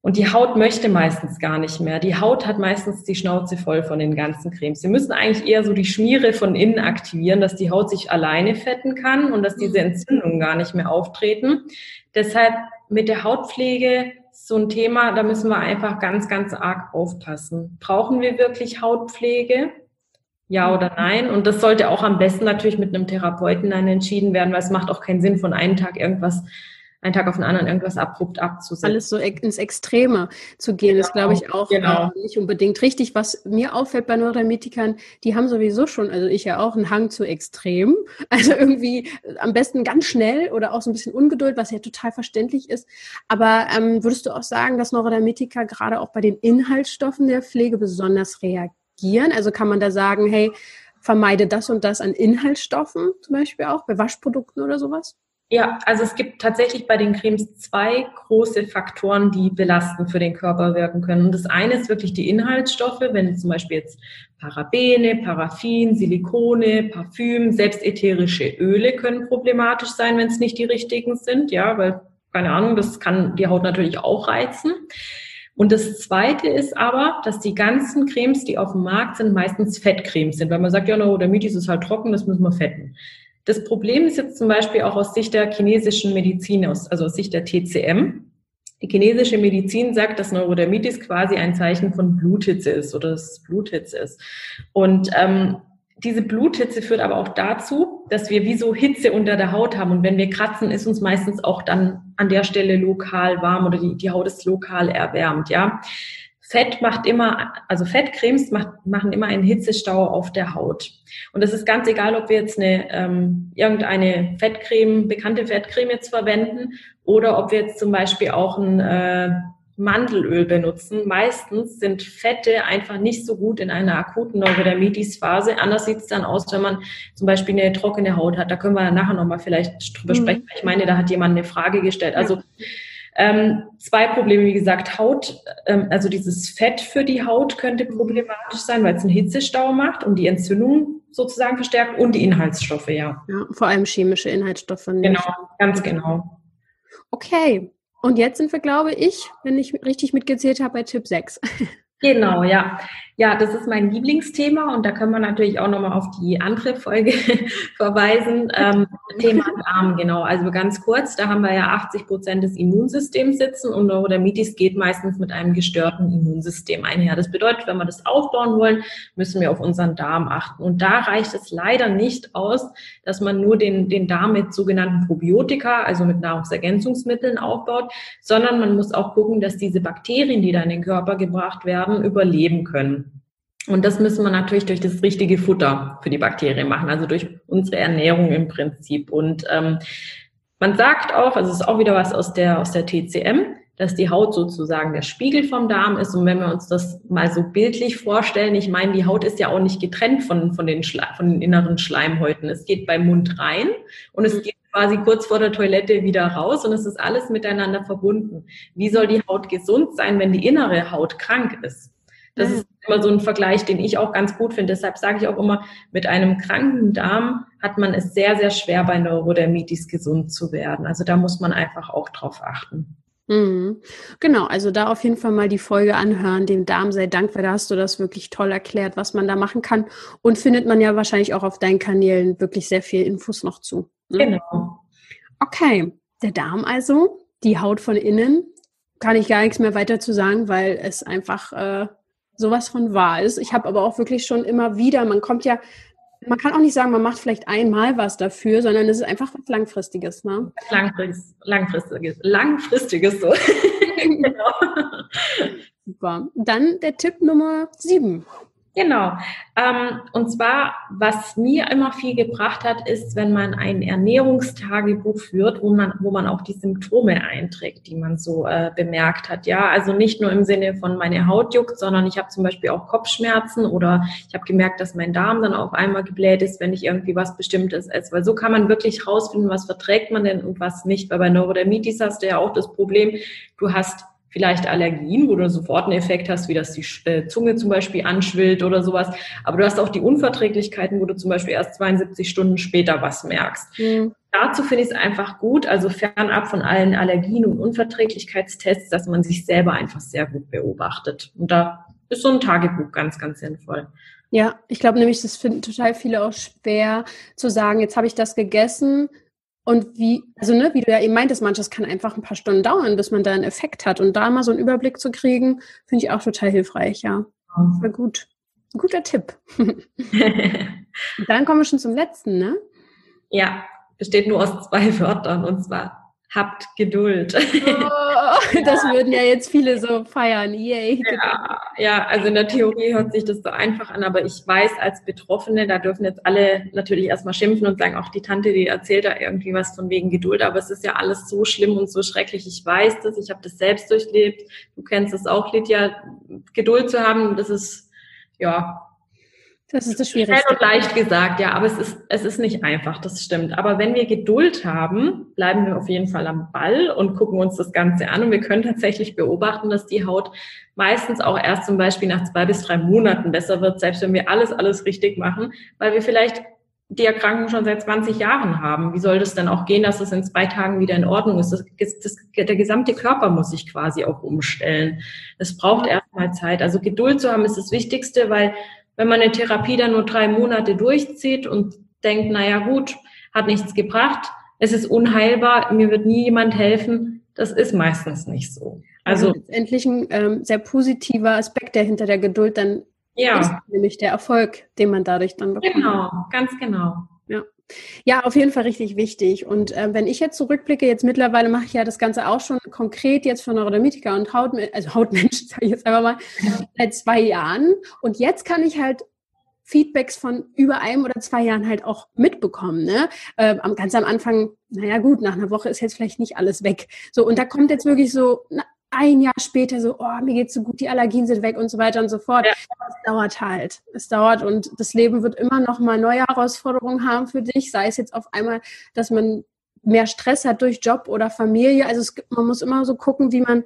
Und die Haut möchte meistens gar nicht mehr. Die Haut hat meistens die Schnauze voll von den ganzen Cremes. Sie müssen eigentlich eher so die Schmiere von innen aktivieren, dass die Haut sich alleine fetten kann und dass diese Entzündungen gar nicht mehr auftreten. Deshalb mit der Hautpflege so ein Thema, da müssen wir einfach ganz, ganz arg aufpassen. Brauchen wir wirklich Hautpflege? Ja oder nein? Und das sollte auch am besten natürlich mit einem Therapeuten dann entschieden werden, weil es macht auch keinen Sinn, von einem Tag irgendwas einen Tag auf den anderen irgendwas abrupt abzusetzen. Alles so ins Extreme zu gehen, genau, ist, glaube ich, auch genau. äh, nicht unbedingt richtig. Was mir auffällt bei Neurodermitikern, die haben sowieso schon, also ich ja auch, einen Hang zu Extrem. Also irgendwie äh, am besten ganz schnell oder auch so ein bisschen Ungeduld, was ja total verständlich ist. Aber ähm, würdest du auch sagen, dass Neurodermitiker gerade auch bei den Inhaltsstoffen der Pflege besonders reagieren? Also kann man da sagen, hey, vermeide das und das an Inhaltsstoffen zum Beispiel auch, bei Waschprodukten oder sowas? Ja, also es gibt tatsächlich bei den Cremes zwei große Faktoren, die belastend für den Körper wirken können. Und das eine ist wirklich die Inhaltsstoffe, wenn zum Beispiel jetzt Parabene, Paraffin, Silikone, Parfüm, selbst ätherische Öle können problematisch sein, wenn es nicht die richtigen sind, ja, weil, keine Ahnung, das kann die Haut natürlich auch reizen. Und das Zweite ist aber, dass die ganzen Cremes, die auf dem Markt sind, meistens Fettcremes sind, weil man sagt, ja, no, der Mitis ist halt trocken, das müssen wir fetten. Das Problem ist jetzt zum Beispiel auch aus Sicht der chinesischen Medizin, also aus Sicht der TCM. Die chinesische Medizin sagt, dass Neurodermitis quasi ein Zeichen von Bluthitze ist oder dass Bluthitze ist. Und ähm, diese Bluthitze führt aber auch dazu, dass wir wie so Hitze unter der Haut haben. Und wenn wir kratzen, ist uns meistens auch dann an der Stelle lokal warm oder die, die Haut ist lokal erwärmt, ja. Fett macht immer, also Fettcremes macht, machen immer einen Hitzestau auf der Haut. Und es ist ganz egal, ob wir jetzt eine ähm, irgendeine Fettcreme, bekannte Fettcreme jetzt verwenden oder ob wir jetzt zum Beispiel auch ein äh, Mandelöl benutzen. Meistens sind Fette einfach nicht so gut in einer akuten Neurodermitis-Phase. Anders sieht es dann aus, wenn man zum Beispiel eine trockene Haut hat. Da können wir nachher nochmal vielleicht drüber mhm. sprechen. Ich meine, da hat jemand eine Frage gestellt. Also ja ähm, zwei Probleme, wie gesagt, Haut, ähm, also dieses Fett für die Haut könnte problematisch sein, weil es einen Hitzestau macht und die Entzündung sozusagen verstärkt und die Inhaltsstoffe, ja. Ja, vor allem chemische Inhaltsstoffe. Genau, ganz genau. Okay, und jetzt sind wir, glaube ich, wenn ich richtig mitgezählt habe, bei Tipp 6. Genau, ja. Ja, das ist mein Lieblingsthema und da können wir natürlich auch nochmal auf die andere Folge verweisen. Ähm, Thema Darm, genau. Also ganz kurz, da haben wir ja 80 Prozent des Immunsystems sitzen und Neurodermitis geht meistens mit einem gestörten Immunsystem einher. Das bedeutet, wenn wir das aufbauen wollen, müssen wir auf unseren Darm achten. Und da reicht es leider nicht aus, dass man nur den, den Darm mit sogenannten Probiotika, also mit Nahrungsergänzungsmitteln aufbaut, sondern man muss auch gucken, dass diese Bakterien, die da in den Körper gebracht werden, überleben können. Und das müssen wir natürlich durch das richtige Futter für die Bakterien machen, also durch unsere Ernährung im Prinzip. Und ähm, man sagt auch, also es ist auch wieder was aus der, aus der TCM, dass die Haut sozusagen der Spiegel vom Darm ist. Und wenn wir uns das mal so bildlich vorstellen, ich meine, die Haut ist ja auch nicht getrennt von, von, den, Schle von den inneren Schleimhäuten. Es geht beim Mund rein und es geht quasi kurz vor der Toilette wieder raus und es ist alles miteinander verbunden. Wie soll die Haut gesund sein, wenn die innere Haut krank ist? Das ist immer so ein Vergleich, den ich auch ganz gut finde. Deshalb sage ich auch immer, mit einem kranken Darm hat man es sehr, sehr schwer, bei Neurodermitis gesund zu werden. Also da muss man einfach auch drauf achten. Mhm. Genau, also da auf jeden Fall mal die Folge anhören, dem Darm sei Dank, weil da hast du das wirklich toll erklärt, was man da machen kann. Und findet man ja wahrscheinlich auch auf deinen Kanälen wirklich sehr viel Infos noch zu. Ne? Genau. Okay, der Darm also, die Haut von innen, kann ich gar nichts mehr weiter zu sagen, weil es einfach äh, sowas von wahr ist. Ich habe aber auch wirklich schon immer wieder, man kommt ja, man kann auch nicht sagen, man macht vielleicht einmal was dafür, sondern es ist einfach was Langfristiges. Ne? Langfristiges, langfristiges, langfristiges so. genau. Super. Dann der Tipp Nummer sieben. Genau. Ähm, und zwar, was mir immer viel gebracht hat, ist, wenn man ein Ernährungstagebuch führt, wo man, wo man auch die Symptome einträgt, die man so äh, bemerkt hat. Ja, also nicht nur im Sinne von meine Haut juckt, sondern ich habe zum Beispiel auch Kopfschmerzen oder ich habe gemerkt, dass mein Darm dann auf einmal gebläht ist, wenn ich irgendwie was Bestimmtes esse. Weil so kann man wirklich rausfinden, was verträgt man denn und was nicht. Weil bei Neurodermitis hast du ja auch das Problem, du hast vielleicht Allergien, wo du sofort einen Effekt hast, wie dass die äh, Zunge zum Beispiel anschwillt oder sowas. Aber du hast auch die Unverträglichkeiten, wo du zum Beispiel erst 72 Stunden später was merkst. Mhm. Dazu finde ich es einfach gut, also fernab von allen Allergien und Unverträglichkeitstests, dass man sich selber einfach sehr gut beobachtet. Und da ist so ein Tagebuch ganz, ganz sinnvoll. Ja, ich glaube nämlich, das finden total viele auch schwer zu sagen, jetzt habe ich das gegessen, und wie, also ne, wie du ja eben meintest, manches kann einfach ein paar Stunden dauern, bis man da einen Effekt hat. Und da mal so einen Überblick zu kriegen, finde ich auch total hilfreich, ja. War gut. Ein guter Tipp. dann kommen wir schon zum letzten, ne? Ja, besteht nur aus zwei Wörtern und zwar habt Geduld. Oh, das würden ja jetzt viele so feiern. Yay. Ja, ja, also in der Theorie hört sich das so einfach an, aber ich weiß als Betroffene, da dürfen jetzt alle natürlich erstmal schimpfen und sagen, auch die Tante, die erzählt da irgendwie was von wegen Geduld, aber es ist ja alles so schlimm und so schrecklich. Ich weiß das, ich habe das selbst durchlebt. Du kennst es auch, Lydia. Geduld zu haben, das ist ja das ist das Schwierigste. Schnell und leicht gesagt, ja, aber es ist, es ist nicht einfach, das stimmt. Aber wenn wir Geduld haben, bleiben wir auf jeden Fall am Ball und gucken uns das Ganze an. Und wir können tatsächlich beobachten, dass die Haut meistens auch erst zum Beispiel nach zwei bis drei Monaten besser wird, selbst wenn wir alles, alles richtig machen, weil wir vielleicht die Erkrankung schon seit 20 Jahren haben. Wie soll das denn auch gehen, dass es in zwei Tagen wieder in Ordnung ist? Das, das, der gesamte Körper muss sich quasi auch umstellen. Es braucht erstmal Zeit. Also Geduld zu haben ist das Wichtigste, weil wenn man eine Therapie dann nur drei Monate durchzieht und denkt, naja gut, hat nichts gebracht, es ist unheilbar, mir wird nie jemand helfen, das ist meistens nicht so. Also, also letztendlich ein ähm, sehr positiver Aspekt, der hinter der Geduld dann ja. ist, nämlich der Erfolg, den man dadurch dann bekommt. Genau, ganz genau. Ja. Auf jeden Fall richtig wichtig. Und äh, wenn ich jetzt zurückblicke, jetzt mittlerweile mache ich ja das Ganze auch schon konkret jetzt für Neurodermitiker und Haut, also Hautmenschen, sage ich jetzt einfach mal, seit zwei Jahren. Und jetzt kann ich halt Feedbacks von über einem oder zwei Jahren halt auch mitbekommen. Ne? Äh, ganz am Anfang, naja gut, nach einer Woche ist jetzt vielleicht nicht alles weg. So, und da kommt jetzt wirklich so, na, ein Jahr später so, oh, mir geht's so gut, die Allergien sind weg und so weiter und so fort. Ja. Es dauert halt. Es dauert und das Leben wird immer noch mal neue Herausforderungen haben für dich, sei es jetzt auf einmal, dass man mehr Stress hat durch Job oder Familie. Also es gibt, man muss immer so gucken, wie man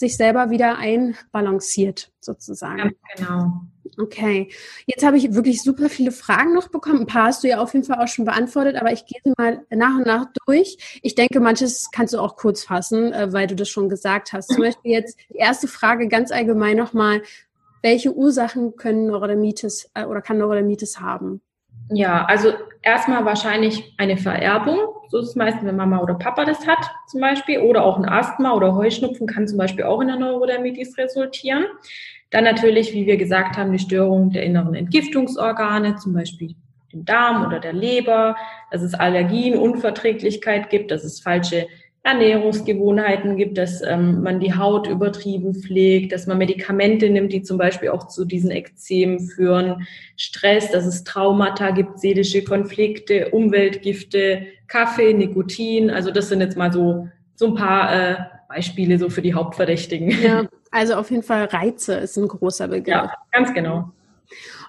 sich selber wieder einbalanciert, sozusagen. Ja, genau. Okay, jetzt habe ich wirklich super viele Fragen noch bekommen. Ein paar hast du ja auf jeden Fall auch schon beantwortet, aber ich gehe sie mal nach und nach durch. Ich denke, manches kannst du auch kurz fassen, äh, weil du das schon gesagt hast. Zum Beispiel jetzt die erste Frage ganz allgemein nochmal. Welche Ursachen können Neurodermitis äh, oder kann Neurodermitis haben? Ja, also erstmal wahrscheinlich eine Vererbung. So ist es meistens, wenn Mama oder Papa das hat, zum Beispiel. Oder auch ein Asthma oder Heuschnupfen kann zum Beispiel auch in der Neurodermitis resultieren. Dann natürlich, wie wir gesagt haben, die Störung der inneren Entgiftungsorgane, zum Beispiel dem Darm oder der Leber, dass es Allergien, Unverträglichkeit gibt, dass es falsche Ernährungsgewohnheiten gibt, dass ähm, man die Haut übertrieben pflegt, dass man Medikamente nimmt, die zum Beispiel auch zu diesen Ekzemen führen, Stress, dass es Traumata gibt, seelische Konflikte, Umweltgifte, Kaffee, Nikotin. Also das sind jetzt mal so, so ein paar äh, Beispiele so für die Hauptverdächtigen. Ja, also auf jeden Fall Reize ist ein großer Begriff. Ja, ganz genau.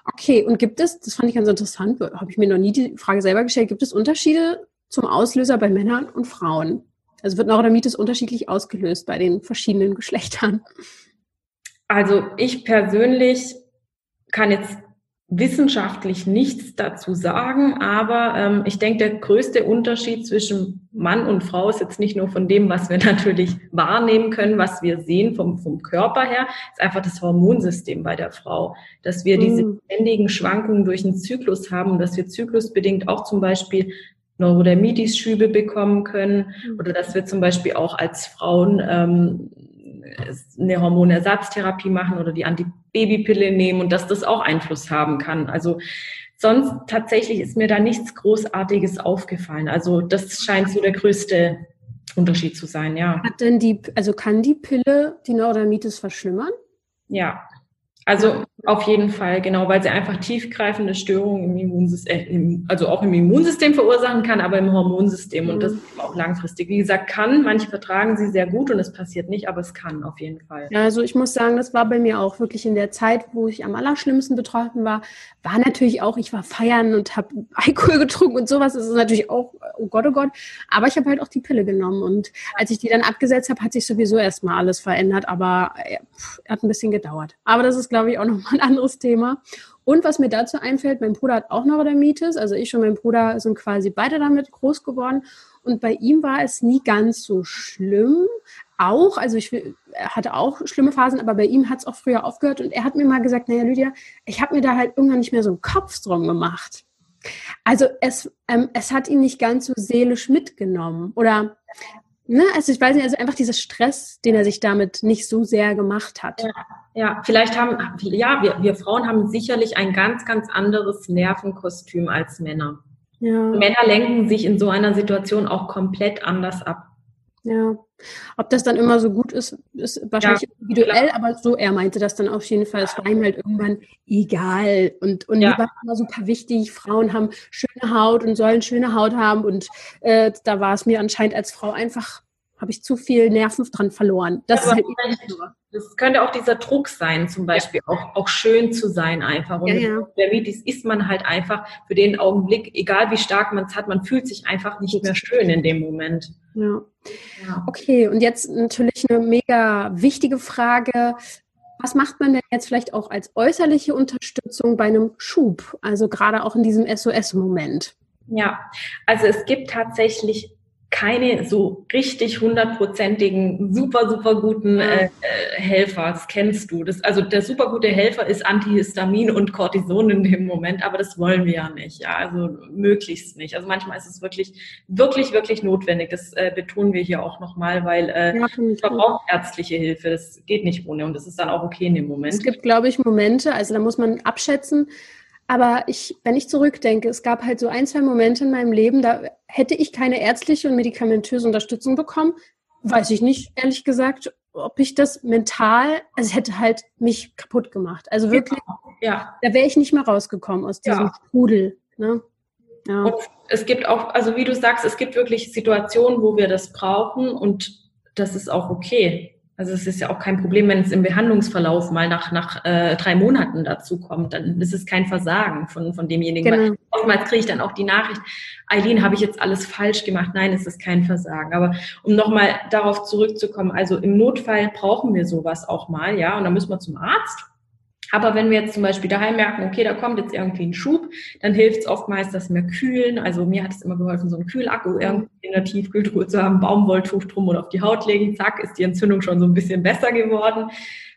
Okay, und gibt es, das fand ich ganz interessant, habe ich mir noch nie die Frage selber gestellt, gibt es Unterschiede zum Auslöser bei Männern und Frauen? Also wird Neurodermitis unterschiedlich ausgelöst bei den verschiedenen Geschlechtern? Also ich persönlich kann jetzt wissenschaftlich nichts dazu sagen, aber ähm, ich denke, der größte Unterschied zwischen Mann und Frau ist jetzt nicht nur von dem, was wir natürlich wahrnehmen können, was wir sehen vom, vom Körper her, ist einfach das Hormonsystem bei der Frau, dass wir diese mm. ständigen Schwankungen durch den Zyklus haben, dass wir zyklusbedingt auch zum Beispiel Neurodermitis-Schübe bekommen können mm. oder dass wir zum Beispiel auch als Frauen ähm, eine Hormonersatztherapie machen oder die Antibabypille nehmen und dass das auch Einfluss haben kann. Also sonst tatsächlich ist mir da nichts Großartiges aufgefallen. Also das scheint so der größte Unterschied zu sein, ja. Hat denn die, also kann die Pille die Neurodermitis verschlimmern? Ja, also auf jeden Fall, genau, weil sie einfach tiefgreifende Störungen im Immunsystem, äh, also auch im Immunsystem verursachen kann, aber im Hormonsystem und das mhm. auch langfristig. Wie gesagt, kann, manche vertragen sie sehr gut und es passiert nicht, aber es kann auf jeden Fall. Also ich muss sagen, das war bei mir auch wirklich in der Zeit, wo ich am allerschlimmsten betroffen war, war natürlich auch, ich war feiern und habe Alkohol getrunken und sowas, das ist natürlich auch, oh Gott, oh Gott, aber ich habe halt auch die Pille genommen und als ich die dann abgesetzt habe, hat sich sowieso erstmal alles verändert, aber äh, pff, hat ein bisschen gedauert. Aber das ist glaube ich, auch nochmal ein anderes Thema. Und was mir dazu einfällt, mein Bruder hat auch Neurodermitis, also ich und mein Bruder sind quasi beide damit groß geworden. Und bei ihm war es nie ganz so schlimm. Auch, also ich hatte auch schlimme Phasen, aber bei ihm hat es auch früher aufgehört. Und er hat mir mal gesagt, naja, Lydia, ich habe mir da halt irgendwann nicht mehr so einen Kopf drum gemacht. Also es, ähm, es hat ihn nicht ganz so seelisch mitgenommen. Oder ne, also ich weiß nicht, also einfach dieser Stress, den er sich damit nicht so sehr gemacht hat. Ja, ja vielleicht haben, ja, wir, wir Frauen haben sicherlich ein ganz, ganz anderes Nervenkostüm als Männer. Ja. Männer lenken sich in so einer Situation auch komplett anders ab. Ja. Ob das dann immer so gut ist, ist wahrscheinlich ja, individuell, klar. aber so, er meinte das dann auf jeden Fall. Es war ihm halt irgendwann egal. Und, und ja. mir war immer super wichtig, Frauen haben schöne Haut und sollen schöne Haut haben. Und äh, da war es mir anscheinend als Frau einfach habe ich zu viel Nerven dran verloren. Das, ja, halt das könnte auch dieser Druck sein, zum Beispiel ja. auch, auch schön zu sein einfach. Und ja, ja. Diabetes ist man halt einfach für den Augenblick, egal wie stark man es hat, man fühlt sich einfach nicht mehr schön in dem Moment. Ja. Ja. Okay, und jetzt natürlich eine mega wichtige Frage. Was macht man denn jetzt vielleicht auch als äußerliche Unterstützung bei einem Schub? Also gerade auch in diesem SOS-Moment. Ja, also es gibt tatsächlich keine so richtig hundertprozentigen, super, super guten äh, Helfer. Das kennst du. Das, also der super gute Helfer ist Antihistamin und Cortison in dem Moment, aber das wollen wir ja nicht. Ja, also möglichst nicht. Also manchmal ist es wirklich, wirklich, wirklich notwendig. Das äh, betonen wir hier auch nochmal, weil äh, ja, man braucht ärztliche Hilfe. Das geht nicht ohne und das ist dann auch okay in dem Moment. Es gibt, glaube ich, Momente, also da muss man abschätzen, aber ich, wenn ich zurückdenke, es gab halt so ein, zwei Momente in meinem Leben, da hätte ich keine ärztliche und medikamentöse Unterstützung bekommen. Weiß ich nicht, ehrlich gesagt, ob ich das mental, also es hätte halt mich kaputt gemacht. Also wirklich, ja. da wäre ich nicht mehr rausgekommen aus diesem ja. Strudel. Ne? Ja. Und es gibt auch, also wie du sagst, es gibt wirklich Situationen, wo wir das brauchen und das ist auch okay. Also es ist ja auch kein Problem, wenn es im Behandlungsverlauf mal nach, nach äh, drei Monaten dazu kommt, dann ist es kein Versagen von, von demjenigen. Genau. Oftmals kriege ich dann auch die Nachricht, Eileen, habe ich jetzt alles falsch gemacht? Nein, es ist kein Versagen. Aber um nochmal darauf zurückzukommen, also im Notfall brauchen wir sowas auch mal, ja, und dann müssen wir zum Arzt aber wenn wir jetzt zum Beispiel daheim merken, okay, da kommt jetzt irgendwie ein Schub, dann hilft es oftmals, dass wir kühlen. Also mir hat es immer geholfen, so einen Kühlakku irgendwie in der Tiefkühltruhe zu haben, Baumwolltuch drum und auf die Haut legen, zack, ist die Entzündung schon so ein bisschen besser geworden.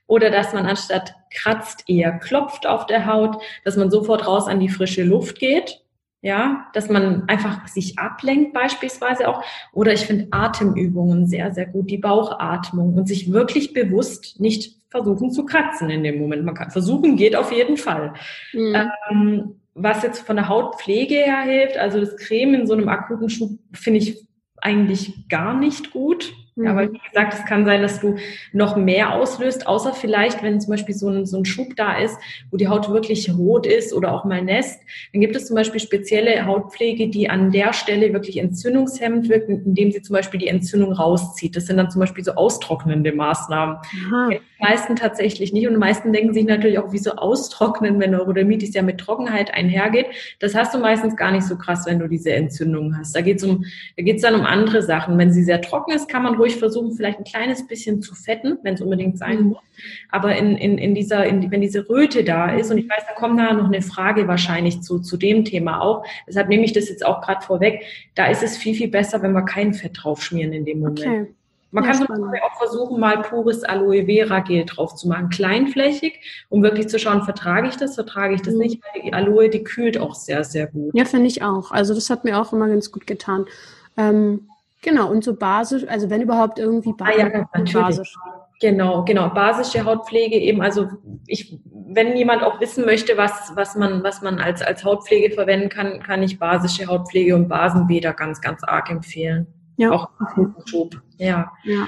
Oder dass man anstatt kratzt eher klopft auf der Haut, dass man sofort raus an die frische Luft geht. Ja, dass man einfach sich ablenkt beispielsweise auch. Oder ich finde Atemübungen sehr, sehr gut, die Bauchatmung und sich wirklich bewusst nicht versuchen zu kratzen in dem Moment. Man kann versuchen, geht auf jeden Fall. Mhm. Ähm, was jetzt von der Hautpflege her hilft, also das Creme in so einem akuten Schub, finde ich eigentlich gar nicht gut. Mhm. Aber wie gesagt, es kann sein, dass du noch mehr auslöst, außer vielleicht, wenn zum Beispiel so ein, so ein Schub da ist, wo die Haut wirklich rot ist oder auch mal nässt. Dann gibt es zum Beispiel spezielle Hautpflege, die an der Stelle wirklich entzündungshemmend wirkt, indem sie zum Beispiel die Entzündung rauszieht. Das sind dann zum Beispiel so austrocknende Maßnahmen. Aha. Die meisten tatsächlich nicht. Und die meisten denken sich natürlich auch, wieso austrocknen, wenn Neurodermitis ja mit Trockenheit einhergeht. Das hast du meistens gar nicht so krass, wenn du diese Entzündung hast. Da geht es um, da geht's dann um andere Sachen. Wenn sie sehr trocken ist, kann man ruhig versuchen, vielleicht ein kleines bisschen zu fetten, wenn es unbedingt sein mhm. muss. Aber in, in, in dieser, in, wenn diese Röte da ist, und ich weiß, da kommt da noch eine Frage wahrscheinlich zu, zu dem Thema auch, deshalb nehme ich das jetzt auch gerade vorweg, da ist es viel, viel besser, wenn wir kein Fett draufschmieren in dem Moment. Okay. Man ja, kann zum auch versuchen, mal pures Aloe Vera Gel drauf zu machen, kleinflächig, um wirklich zu schauen, vertrage ich das, vertrage ich das mhm. nicht, weil die Aloe, die kühlt auch sehr, sehr gut. Ja, finde ich auch. Also das hat mir auch immer ganz gut getan. Ähm, Genau, und so basisch, also wenn überhaupt irgendwie basisch. Ah, ja, natürlich. Basisch. Genau, genau. Basische Hautpflege eben, also ich, wenn jemand auch wissen möchte, was, was man, was man als, als Hautpflege verwenden kann, kann ich basische Hautpflege und Basenbäder ganz, ganz arg empfehlen. Ja. Auch okay. Schub. Ja. ja.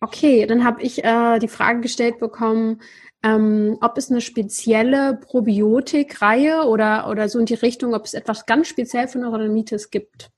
Okay, dann habe ich äh, die Frage gestellt bekommen, ähm, ob es eine spezielle Probiotikreihe oder, oder so in die Richtung, ob es etwas ganz speziell für Neurodermitis gibt.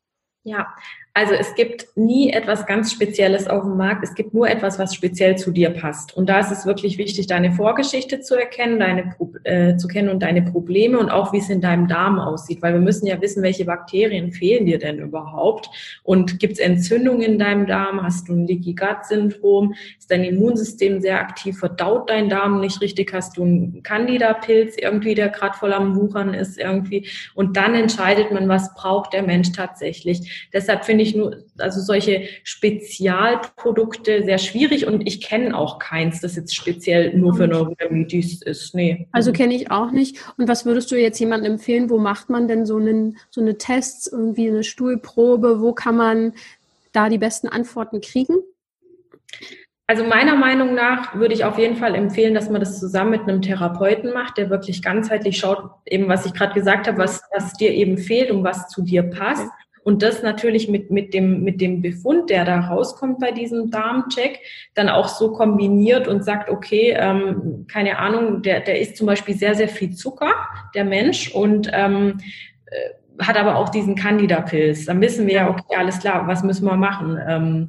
Ja, also es gibt nie etwas ganz Spezielles auf dem Markt. Es gibt nur etwas, was speziell zu dir passt. Und da ist es wirklich wichtig, deine Vorgeschichte zu erkennen, deine äh, zu kennen und deine Probleme und auch wie es in deinem Darm aussieht, weil wir müssen ja wissen, welche Bakterien fehlen dir denn überhaupt und gibt es Entzündungen in deinem Darm? Hast du ein Leaky Gut Syndrom? Ist dein Immunsystem sehr aktiv? Verdaut dein Darm nicht richtig? Hast du einen Candida-Pilz irgendwie, der gerade voll am Wuchern ist irgendwie? Und dann entscheidet man, was braucht der Mensch tatsächlich. Deshalb finde ich ich nur, also solche Spezialprodukte sehr schwierig und ich kenne auch keins, das jetzt speziell nur für Neurodermitis ist. Nee. Also kenne ich auch nicht. Und was würdest du jetzt jemandem empfehlen? Wo macht man denn so, einen, so eine Tests, irgendwie eine Stuhlprobe? Wo kann man da die besten Antworten kriegen? Also meiner Meinung nach würde ich auf jeden Fall empfehlen, dass man das zusammen mit einem Therapeuten macht, der wirklich ganzheitlich schaut, eben was ich gerade gesagt habe, was, was dir eben fehlt und was zu dir passt. Und das natürlich mit, mit, dem, mit dem Befund, der da rauskommt bei diesem Darmcheck, dann auch so kombiniert und sagt, okay, ähm, keine Ahnung, der, der isst zum Beispiel sehr, sehr viel Zucker, der Mensch, und ähm, äh, hat aber auch diesen Candida-Pilz. Dann wissen wir ja, okay, alles klar, was müssen wir machen? Ähm,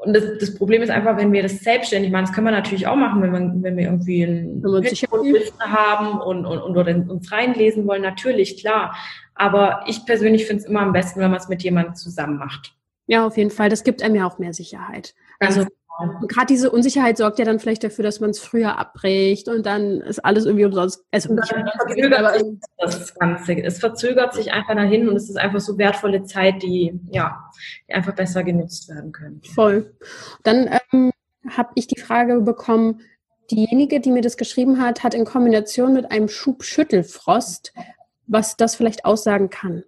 und das, das Problem ist einfach, wenn wir das selbstständig machen, das können wir natürlich auch machen, wenn wir, wenn wir irgendwie ein Wissen haben und, und, und uns reinlesen wollen, natürlich, klar. Aber ich persönlich finde es immer am besten, wenn man es mit jemandem zusammen macht. Ja, auf jeden Fall. Das gibt einem ja auch mehr Sicherheit. also genau. gerade diese Unsicherheit sorgt ja dann vielleicht dafür, dass man es früher abbricht und dann ist alles irgendwie umsonst. Also nicht verzögert sich das Ganze. Es verzögert sich einfach dahin und es ist einfach so wertvolle Zeit, die ja die einfach besser genutzt werden können. Voll. Dann ähm, habe ich die Frage bekommen, diejenige, die mir das geschrieben hat, hat in Kombination mit einem Schub Schüttelfrost was das vielleicht aussagen kann?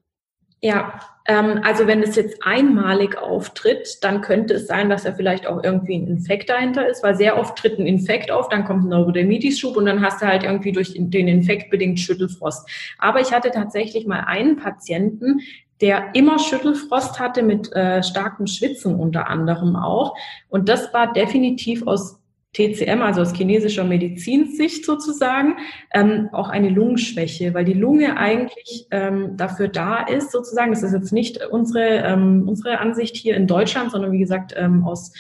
Ja, ähm, also wenn es jetzt einmalig auftritt, dann könnte es sein, dass da vielleicht auch irgendwie ein Infekt dahinter ist, weil sehr oft tritt ein Infekt auf, dann kommt ein Neurodermitis-Schub und dann hast du halt irgendwie durch den Infekt bedingt Schüttelfrost. Aber ich hatte tatsächlich mal einen Patienten, der immer Schüttelfrost hatte mit äh, starkem Schwitzen unter anderem auch. Und das war definitiv aus TCM, also aus chinesischer Medizinsicht sozusagen, ähm, auch eine Lungenschwäche, weil die Lunge eigentlich ähm, dafür da ist, sozusagen, das ist jetzt nicht unsere, ähm, unsere Ansicht hier in Deutschland, sondern wie gesagt ähm, aus,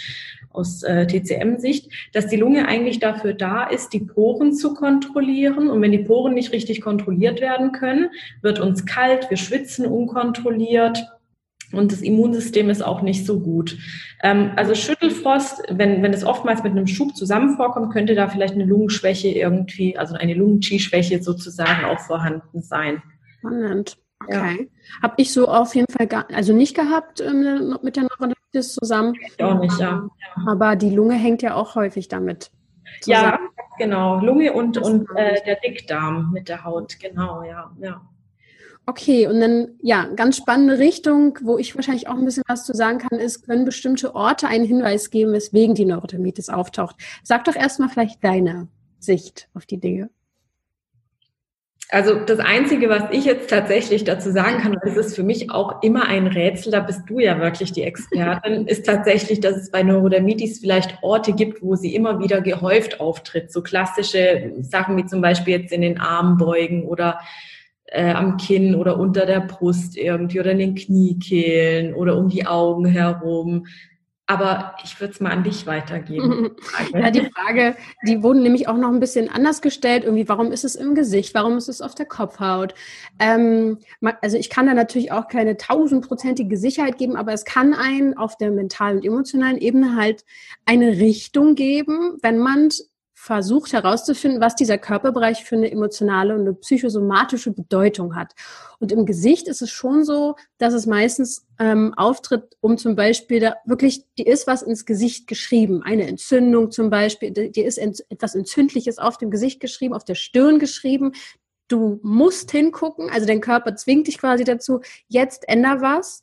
aus äh, TCM-Sicht, dass die Lunge eigentlich dafür da ist, die Poren zu kontrollieren. Und wenn die Poren nicht richtig kontrolliert werden können, wird uns kalt, wir schwitzen unkontrolliert und das Immunsystem ist auch nicht so gut. Ähm, also Schüttelfrost, wenn, wenn es oftmals mit einem Schub zusammen vorkommt, könnte da vielleicht eine Lungenschwäche irgendwie, also eine Lungen-Qi-Schwäche sozusagen auch vorhanden sein. Spannend. Okay. Ja. Habe ich so auf jeden Fall gar, also nicht gehabt ähm, mit der Neurodermitis zusammen. Ich auch nicht, ja. Aber die Lunge hängt ja auch häufig damit. Zusammen. Ja, genau. Lunge und, und äh, der Dickdarm mit der Haut, genau, ja, ja. Okay, und dann, ja, ganz spannende Richtung, wo ich wahrscheinlich auch ein bisschen was zu sagen kann, ist, können bestimmte Orte einen Hinweis geben, weswegen die Neurodermitis auftaucht. Sag doch erstmal vielleicht deine Sicht auf die Dinge. Also das Einzige, was ich jetzt tatsächlich dazu sagen kann, weil es ist für mich auch immer ein Rätsel, da bist du ja wirklich die Expertin, ist tatsächlich, dass es bei Neurodermitis vielleicht Orte gibt, wo sie immer wieder gehäuft auftritt. So klassische Sachen wie zum Beispiel jetzt in den Armbeugen oder äh, am Kinn oder unter der Brust irgendwie oder in den Kniekehlen oder um die Augen herum. Aber ich würde es mal an dich weitergeben. ja, die Frage, die wurden nämlich auch noch ein bisschen anders gestellt. Irgendwie, warum ist es im Gesicht? Warum ist es auf der Kopfhaut? Ähm, also ich kann da natürlich auch keine tausendprozentige Sicherheit geben, aber es kann einen auf der mentalen und emotionalen Ebene halt eine Richtung geben, wenn man versucht herauszufinden, was dieser Körperbereich für eine emotionale und eine psychosomatische Bedeutung hat. Und im Gesicht ist es schon so, dass es meistens ähm, auftritt, um zum Beispiel da wirklich, die ist was ins Gesicht geschrieben, eine Entzündung zum Beispiel, die ist ent, etwas Entzündliches auf dem Gesicht geschrieben, auf der Stirn geschrieben. Du musst hingucken, also dein Körper zwingt dich quasi dazu, jetzt änder was.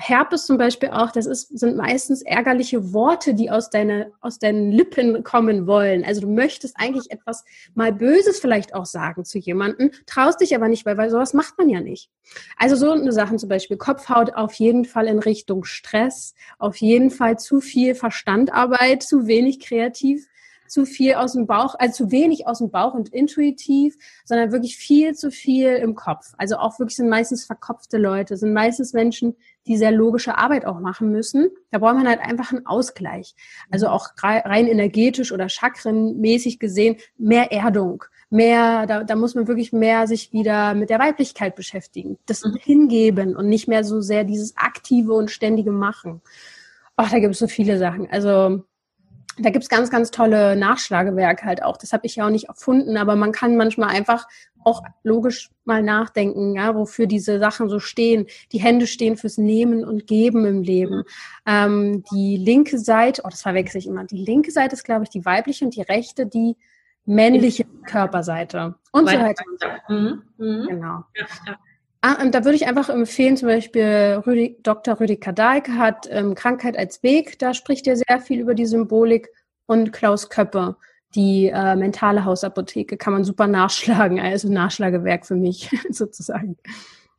Herpes zum Beispiel auch, das ist, sind meistens ärgerliche Worte, die aus, deine, aus deinen Lippen kommen wollen. Also du möchtest eigentlich etwas mal Böses vielleicht auch sagen zu jemandem, traust dich aber nicht, weil, weil sowas macht man ja nicht. Also so eine Sachen zum Beispiel Kopfhaut auf jeden Fall in Richtung Stress, auf jeden Fall zu viel Verstandarbeit, zu wenig kreativ zu viel aus dem Bauch, also zu wenig aus dem Bauch und intuitiv, sondern wirklich viel zu viel im Kopf. Also auch wirklich sind meistens verkopfte Leute, sind meistens Menschen, die sehr logische Arbeit auch machen müssen. Da braucht man halt einfach einen Ausgleich. Also auch rein energetisch oder chakrenmäßig gesehen mehr Erdung, mehr, da, da muss man wirklich mehr sich wieder mit der Weiblichkeit beschäftigen, das mhm. hingeben und nicht mehr so sehr dieses aktive und ständige Machen. Ach, da gibt es so viele Sachen. Also da gibt's ganz, ganz tolle Nachschlagewerke halt auch. Das habe ich ja auch nicht erfunden, aber man kann manchmal einfach auch logisch mal nachdenken, ja, wofür diese Sachen so stehen. Die Hände stehen fürs Nehmen und Geben im Leben. Ähm, die linke Seite, oh, das verwechsel ich immer. Die linke Seite ist, glaube ich, die weibliche und die rechte die männliche Körperseite. Und so weiter. Mhm. Mhm. Genau. Ja, ja. Ah, und da würde ich einfach empfehlen, zum Beispiel Rüdi, Dr. Rüdiger Dahlk hat ähm, Krankheit als Weg, da spricht er sehr viel über die Symbolik und Klaus Köppe, die äh, mentale Hausapotheke, kann man super nachschlagen, also Nachschlagewerk für mich sozusagen.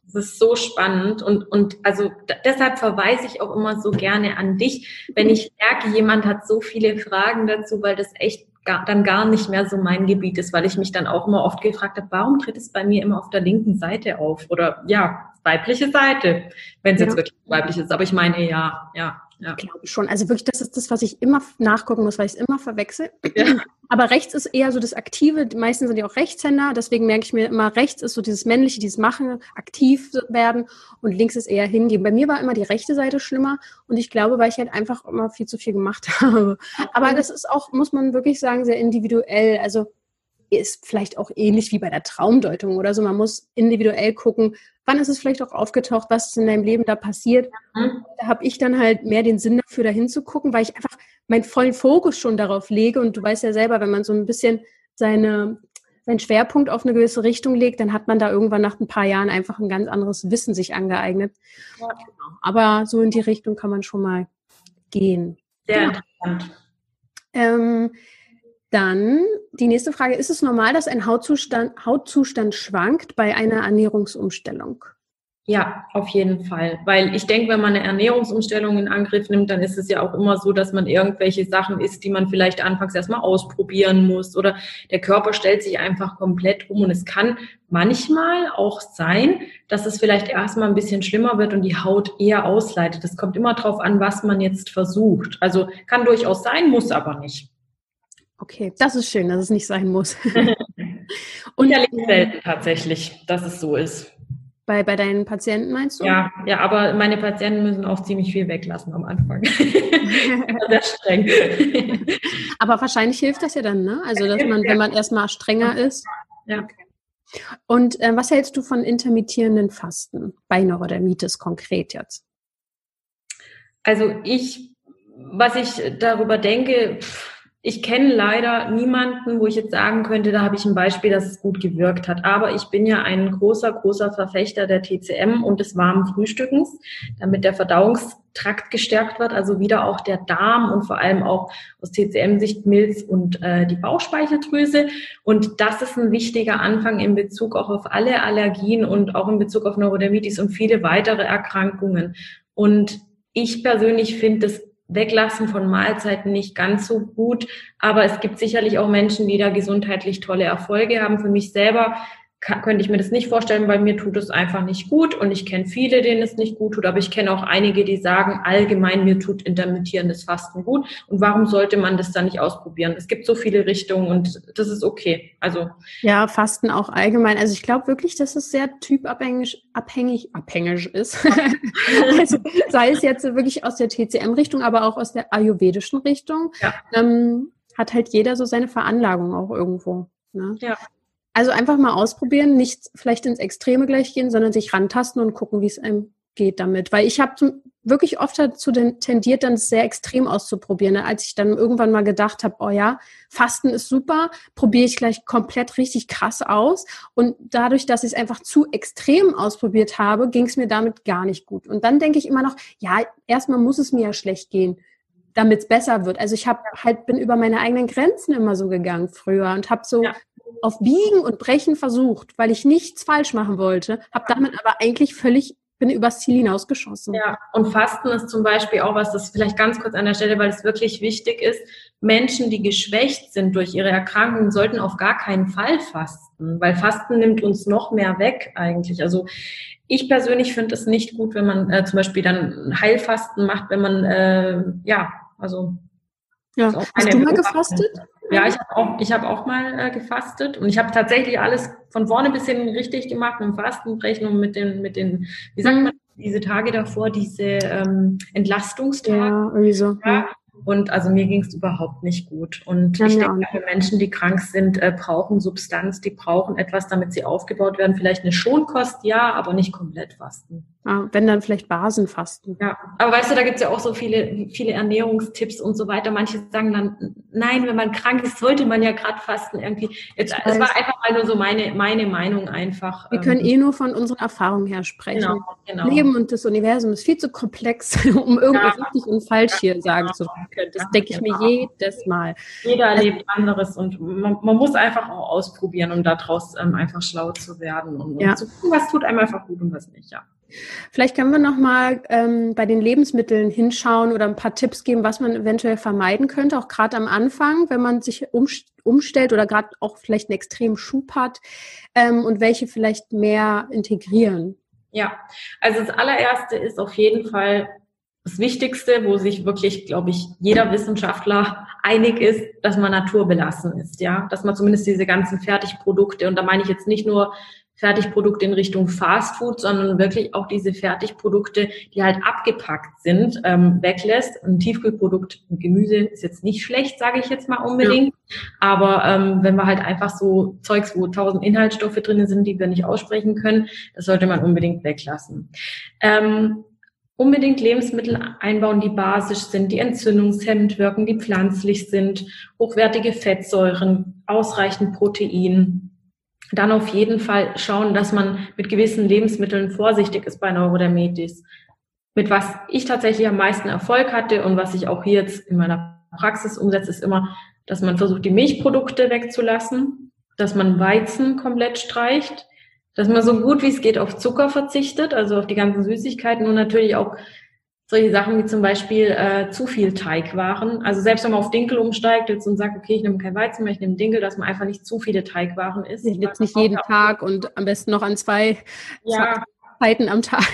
Das ist so spannend und, und also deshalb verweise ich auch immer so gerne an dich, wenn ich merke, jemand hat so viele Fragen dazu, weil das echt gar, dann gar nicht mehr so mein Gebiet ist, weil ich mich dann auch immer oft gefragt habe, warum tritt es bei mir immer auf der linken Seite auf? Oder ja, weibliche Seite, wenn es ja. jetzt wirklich weiblich ist. Aber ich meine ja, ja. Ja. Glaube ich schon. Also wirklich, das ist das, was ich immer nachgucken muss, weil ich es immer verwechsel. Ja. Aber rechts ist eher so das Aktive. Die meisten sind ja auch Rechtshänder. Deswegen merke ich mir immer, rechts ist so dieses Männliche, dieses Machen, aktiv werden. Und links ist eher hingeben. Bei mir war immer die rechte Seite schlimmer. Und ich glaube, weil ich halt einfach immer viel zu viel gemacht habe. Aber das ist auch, muss man wirklich sagen, sehr individuell. Also ist vielleicht auch ähnlich wie bei der Traumdeutung oder so. Man muss individuell gucken, wann ist es vielleicht auch aufgetaucht, was ist in deinem Leben da passiert. Mhm. Da habe ich dann halt mehr den Sinn dafür, da hinzugucken, weil ich einfach meinen vollen Fokus schon darauf lege. Und du weißt ja selber, wenn man so ein bisschen seine, seinen Schwerpunkt auf eine gewisse Richtung legt, dann hat man da irgendwann nach ein paar Jahren einfach ein ganz anderes Wissen sich angeeignet. Ja. Aber so in die Richtung kann man schon mal gehen. Sehr ja. interessant. Ähm, dann die nächste Frage, ist es normal, dass ein Hautzustand, Hautzustand schwankt bei einer Ernährungsumstellung? Ja, auf jeden Fall. Weil ich denke, wenn man eine Ernährungsumstellung in Angriff nimmt, dann ist es ja auch immer so, dass man irgendwelche Sachen isst, die man vielleicht anfangs erstmal ausprobieren muss oder der Körper stellt sich einfach komplett um. Und es kann manchmal auch sein, dass es vielleicht erstmal ein bisschen schlimmer wird und die Haut eher ausleitet. Es kommt immer darauf an, was man jetzt versucht. Also kann durchaus sein, muss aber nicht. Okay, das ist schön, dass es nicht sein muss. und ich erlebe selten tatsächlich, dass es so ist. Bei, bei deinen Patienten meinst du? Ja, ja, aber meine Patienten müssen auch ziemlich viel weglassen am Anfang. Sehr streng. aber wahrscheinlich hilft das ja dann, ne? Also, dass man, wenn man erstmal strenger ist. Ja. Und äh, was hältst du von intermittierenden Fasten bei Neurodermitis konkret jetzt? Also ich, was ich darüber denke, pff, ich kenne leider niemanden, wo ich jetzt sagen könnte, da habe ich ein Beispiel, dass es gut gewirkt hat. Aber ich bin ja ein großer, großer Verfechter der TCM und des warmen Frühstückens, damit der Verdauungstrakt gestärkt wird, also wieder auch der Darm und vor allem auch aus TCM-Sicht Milz und äh, die Bauchspeicheldrüse. Und das ist ein wichtiger Anfang in Bezug auch auf alle Allergien und auch in Bezug auf Neurodermitis und viele weitere Erkrankungen. Und ich persönlich finde das Weglassen von Mahlzeiten nicht ganz so gut. Aber es gibt sicherlich auch Menschen, die da gesundheitlich tolle Erfolge haben. Für mich selber kann, könnte ich mir das nicht vorstellen, weil mir tut es einfach nicht gut und ich kenne viele, denen es nicht gut tut, aber ich kenne auch einige, die sagen, allgemein mir tut intermittierendes Fasten gut und warum sollte man das dann nicht ausprobieren? Es gibt so viele Richtungen und das ist okay. Also ja, Fasten auch allgemein. Also ich glaube wirklich, dass es sehr typabhängig abhängig abhängig ist. also, sei es jetzt wirklich aus der TCM-Richtung, aber auch aus der ayurvedischen Richtung. Ja. Ähm, hat halt jeder so seine Veranlagung auch irgendwo. Ne? Ja. Also einfach mal ausprobieren, nicht vielleicht ins Extreme gleich gehen, sondern sich rantasten und gucken, wie es einem geht damit. Weil ich habe wirklich oft dazu tendiert, dann sehr extrem auszuprobieren. Ne? Als ich dann irgendwann mal gedacht habe, oh ja, Fasten ist super, probiere ich gleich komplett richtig krass aus. Und dadurch, dass ich es einfach zu extrem ausprobiert habe, ging es mir damit gar nicht gut. Und dann denke ich immer noch, ja, erstmal muss es mir ja schlecht gehen damit es besser wird. Also ich habe halt bin über meine eigenen Grenzen immer so gegangen früher und habe so ja auf Biegen und Brechen versucht, weil ich nichts falsch machen wollte, habe damit aber eigentlich völlig bin übers Ziel hinausgeschossen. Ja, und Fasten ist zum Beispiel auch was, das vielleicht ganz kurz an der Stelle, weil es wirklich wichtig ist. Menschen, die geschwächt sind durch ihre Erkrankung, sollten auf gar keinen Fall fasten, weil Fasten nimmt uns noch mehr weg eigentlich. Also ich persönlich finde es nicht gut, wenn man äh, zum Beispiel dann Heilfasten macht, wenn man, äh, ja, also. Ja, hast du mal gefastet? Ja, ich habe auch, ich hab auch mal äh, gefastet und ich habe tatsächlich alles von vorne bis hinten richtig gemacht mit dem Fastenbrechen und mit den, mit den, wie sagt mhm. man, diese Tage davor, diese ähm, Entlastungstage. Ja, irgendwie so. Ja. Und also mir ging es überhaupt nicht gut. Und ja, ich denke, für Menschen, die krank sind, äh, brauchen Substanz, die brauchen etwas, damit sie aufgebaut werden. Vielleicht eine Schonkost, ja, aber nicht komplett fasten. Ah, wenn dann vielleicht Basenfasten. Ja, aber weißt du, da gibt's ja auch so viele, viele Ernährungstipps und so weiter. Manche sagen dann, nein, wenn man krank ist, sollte man ja gerade fasten irgendwie. Jetzt, es war einfach mal nur so meine, meine Meinung einfach. Wir ähm, können eh nur von unseren Erfahrungen her sprechen. Genau, genau. Leben und das Universum ist viel zu komplex, um irgendwas ja, richtig und falsch hier ja, sagen genau, zu können. Das ja, denke ich mir jedes Mal. Jeder also, erlebt anderes und man, man, muss einfach auch ausprobieren, um daraus ähm, einfach schlau zu werden und, und zu gucken, was tut einem einfach gut und was nicht, ja. Vielleicht können wir noch mal ähm, bei den Lebensmitteln hinschauen oder ein paar Tipps geben, was man eventuell vermeiden könnte, auch gerade am Anfang, wenn man sich umstellt oder gerade auch vielleicht einen extremen Schub hat ähm, und welche vielleicht mehr integrieren. Ja, also das allererste ist auf jeden Fall das Wichtigste, wo sich wirklich, glaube ich, jeder Wissenschaftler einig ist, dass man naturbelassen ist, ja, dass man zumindest diese ganzen Fertigprodukte und da meine ich jetzt nicht nur Fertigprodukte in Richtung Fastfood, sondern wirklich auch diese Fertigprodukte, die halt abgepackt sind, ähm, weglässt. Ein Tiefkühlprodukt, ein Gemüse ist jetzt nicht schlecht, sage ich jetzt mal unbedingt. Ja. Aber ähm, wenn wir halt einfach so Zeugs, wo tausend Inhaltsstoffe drin sind, die wir nicht aussprechen können, das sollte man unbedingt weglassen. Ähm, unbedingt Lebensmittel einbauen, die basisch sind, die entzündungshemmend wirken, die pflanzlich sind, hochwertige Fettsäuren, ausreichend Protein, dann auf jeden Fall schauen, dass man mit gewissen Lebensmitteln vorsichtig ist bei Neurodermitis. Mit was ich tatsächlich am meisten Erfolg hatte und was ich auch hier jetzt in meiner Praxis umsetze, ist immer, dass man versucht, die Milchprodukte wegzulassen, dass man Weizen komplett streicht, dass man so gut wie es geht auf Zucker verzichtet, also auf die ganzen Süßigkeiten und natürlich auch solche Sachen wie zum Beispiel äh, zu viel Teigwaren. Also selbst wenn man auf Dinkel umsteigt jetzt und sagt, okay, ich nehme kein Weizen mehr, ich nehme Dinkel, dass man einfach nicht zu viele Teigwaren isst. Jetzt nicht jeden Tag und am besten noch an zwei ja. Zeiten am Tag.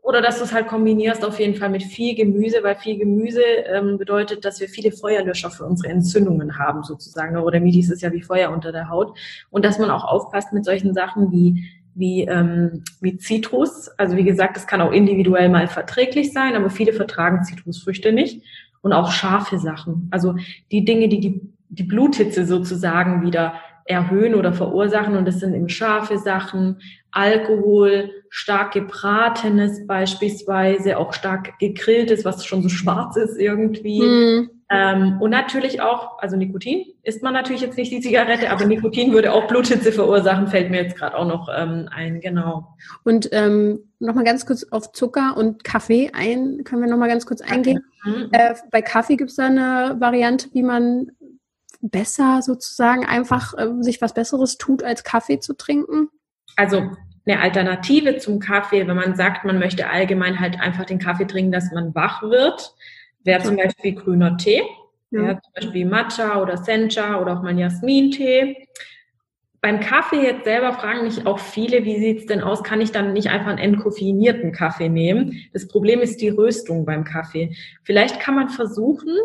Oder dass du es halt kombinierst auf jeden Fall mit viel Gemüse, weil viel Gemüse ähm, bedeutet, dass wir viele Feuerlöscher für unsere Entzündungen haben sozusagen. Oder Midis ist ja wie Feuer unter der Haut. Und dass man auch aufpasst mit solchen Sachen wie wie, ähm, wie Zitrus. Also wie gesagt, es kann auch individuell mal verträglich sein, aber viele vertragen Zitrusfrüchte nicht. Und auch scharfe Sachen. Also die Dinge, die die, die Bluthitze sozusagen wieder erhöhen oder verursachen. Und das sind eben scharfe Sachen, Alkohol, stark gebratenes beispielsweise, auch stark gegrilltes, was schon so schwarz ist irgendwie. Mm. Ähm, und natürlich auch, also Nikotin isst man natürlich jetzt nicht die Zigarette, aber Nikotin würde auch Bluthitze verursachen, fällt mir jetzt gerade auch noch ähm, ein, genau. Und ähm, nochmal ganz kurz auf Zucker und Kaffee ein, können wir nochmal ganz kurz eingehen. Mhm. Äh, bei Kaffee gibt es da eine Variante, wie man besser sozusagen einfach äh, sich was Besseres tut, als Kaffee zu trinken? Also eine Alternative zum Kaffee, wenn man sagt, man möchte allgemein halt einfach den Kaffee trinken, dass man wach wird, wäre zum Beispiel grüner Tee. Ja. zum Beispiel Matcha oder Sencha oder auch mal Jasmin-Tee. Beim Kaffee jetzt selber fragen mich auch viele, wie sieht's denn aus? Kann ich dann nicht einfach einen entkoffeinierten Kaffee nehmen? Das Problem ist die Röstung beim Kaffee. Vielleicht kann man versuchen,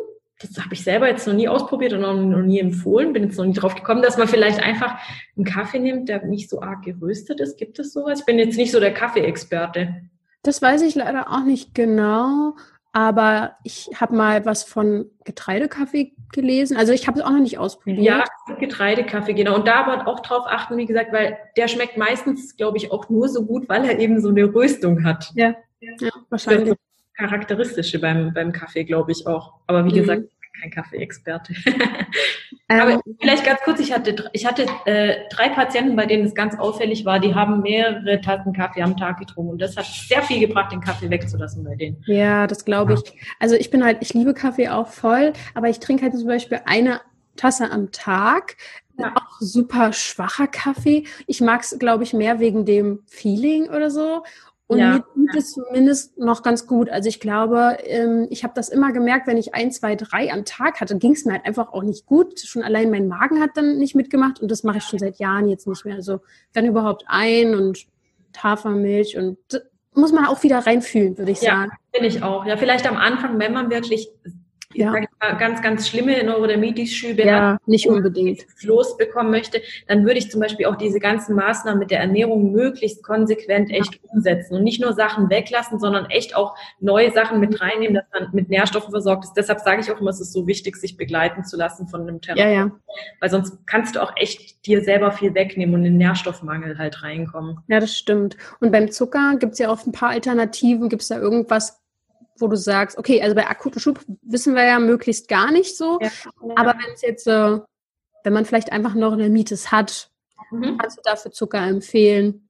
das habe ich selber jetzt noch nie ausprobiert und noch, noch, nie empfohlen, bin jetzt noch nie drauf gekommen, dass man vielleicht einfach einen Kaffee nimmt, der nicht so arg geröstet ist. Gibt es sowas? Ich bin jetzt nicht so der Kaffeeexperte. Das weiß ich leider auch nicht genau, aber ich habe mal was von Getreidekaffee gelesen. Also ich habe es auch noch nicht ausprobiert. Ja, Getreidekaffee, genau. Und da aber auch drauf achten, wie gesagt, weil der schmeckt meistens, glaube ich, auch nur so gut, weil er eben so eine Röstung hat. Ja, ja wahrscheinlich charakteristische beim, beim Kaffee, glaube ich auch. Aber wie mhm. gesagt, kein Kaffeeexperte. Aber ähm, vielleicht ganz kurz, ich hatte, ich hatte äh, drei Patienten, bei denen es ganz auffällig war, die haben mehrere Tassen Kaffee am Tag getrunken und das hat sehr viel gebracht, den Kaffee wegzulassen bei denen. Ja, das glaube ich. Also ich bin halt, ich liebe Kaffee auch voll, aber ich trinke halt zum Beispiel eine Tasse am Tag. Ja. Auch super schwacher Kaffee. Ich mag es, glaube ich, mehr wegen dem Feeling oder so. Und ja. mir tut es zumindest noch ganz gut. Also ich glaube, ähm, ich habe das immer gemerkt, wenn ich ein, zwei, drei am Tag hatte, ging es mir halt einfach auch nicht gut. Schon allein mein Magen hat dann nicht mitgemacht und das mache ich schon seit Jahren jetzt nicht mehr. Also wenn überhaupt ein und Hafermilch und muss man auch wieder reinfühlen, würde ich sagen. Ja, bin ich auch. Ja, vielleicht am Anfang, wenn man wirklich ja. Ganz, ganz schlimme Neurodermitis-Schübe ja, hat, nicht unbedingt losbekommen möchte, dann würde ich zum Beispiel auch diese ganzen Maßnahmen mit der Ernährung möglichst konsequent echt ja. umsetzen und nicht nur Sachen weglassen, sondern echt auch neue Sachen mit reinnehmen, dass man mit Nährstoffen versorgt ist. Deshalb sage ich auch immer, es ist so wichtig, sich begleiten zu lassen von einem Therapeuten, ja, ja. weil sonst kannst du auch echt dir selber viel wegnehmen und in den Nährstoffmangel halt reinkommen. Ja, das stimmt. Und beim Zucker gibt es ja auch ein paar Alternativen. Gibt es da irgendwas, wo du sagst, okay, also bei akuten Schub wissen wir ja möglichst gar nicht so, ja, aber wenn es jetzt, äh, wenn man vielleicht einfach noch eine Mites hat, mhm. kannst du dafür Zucker empfehlen?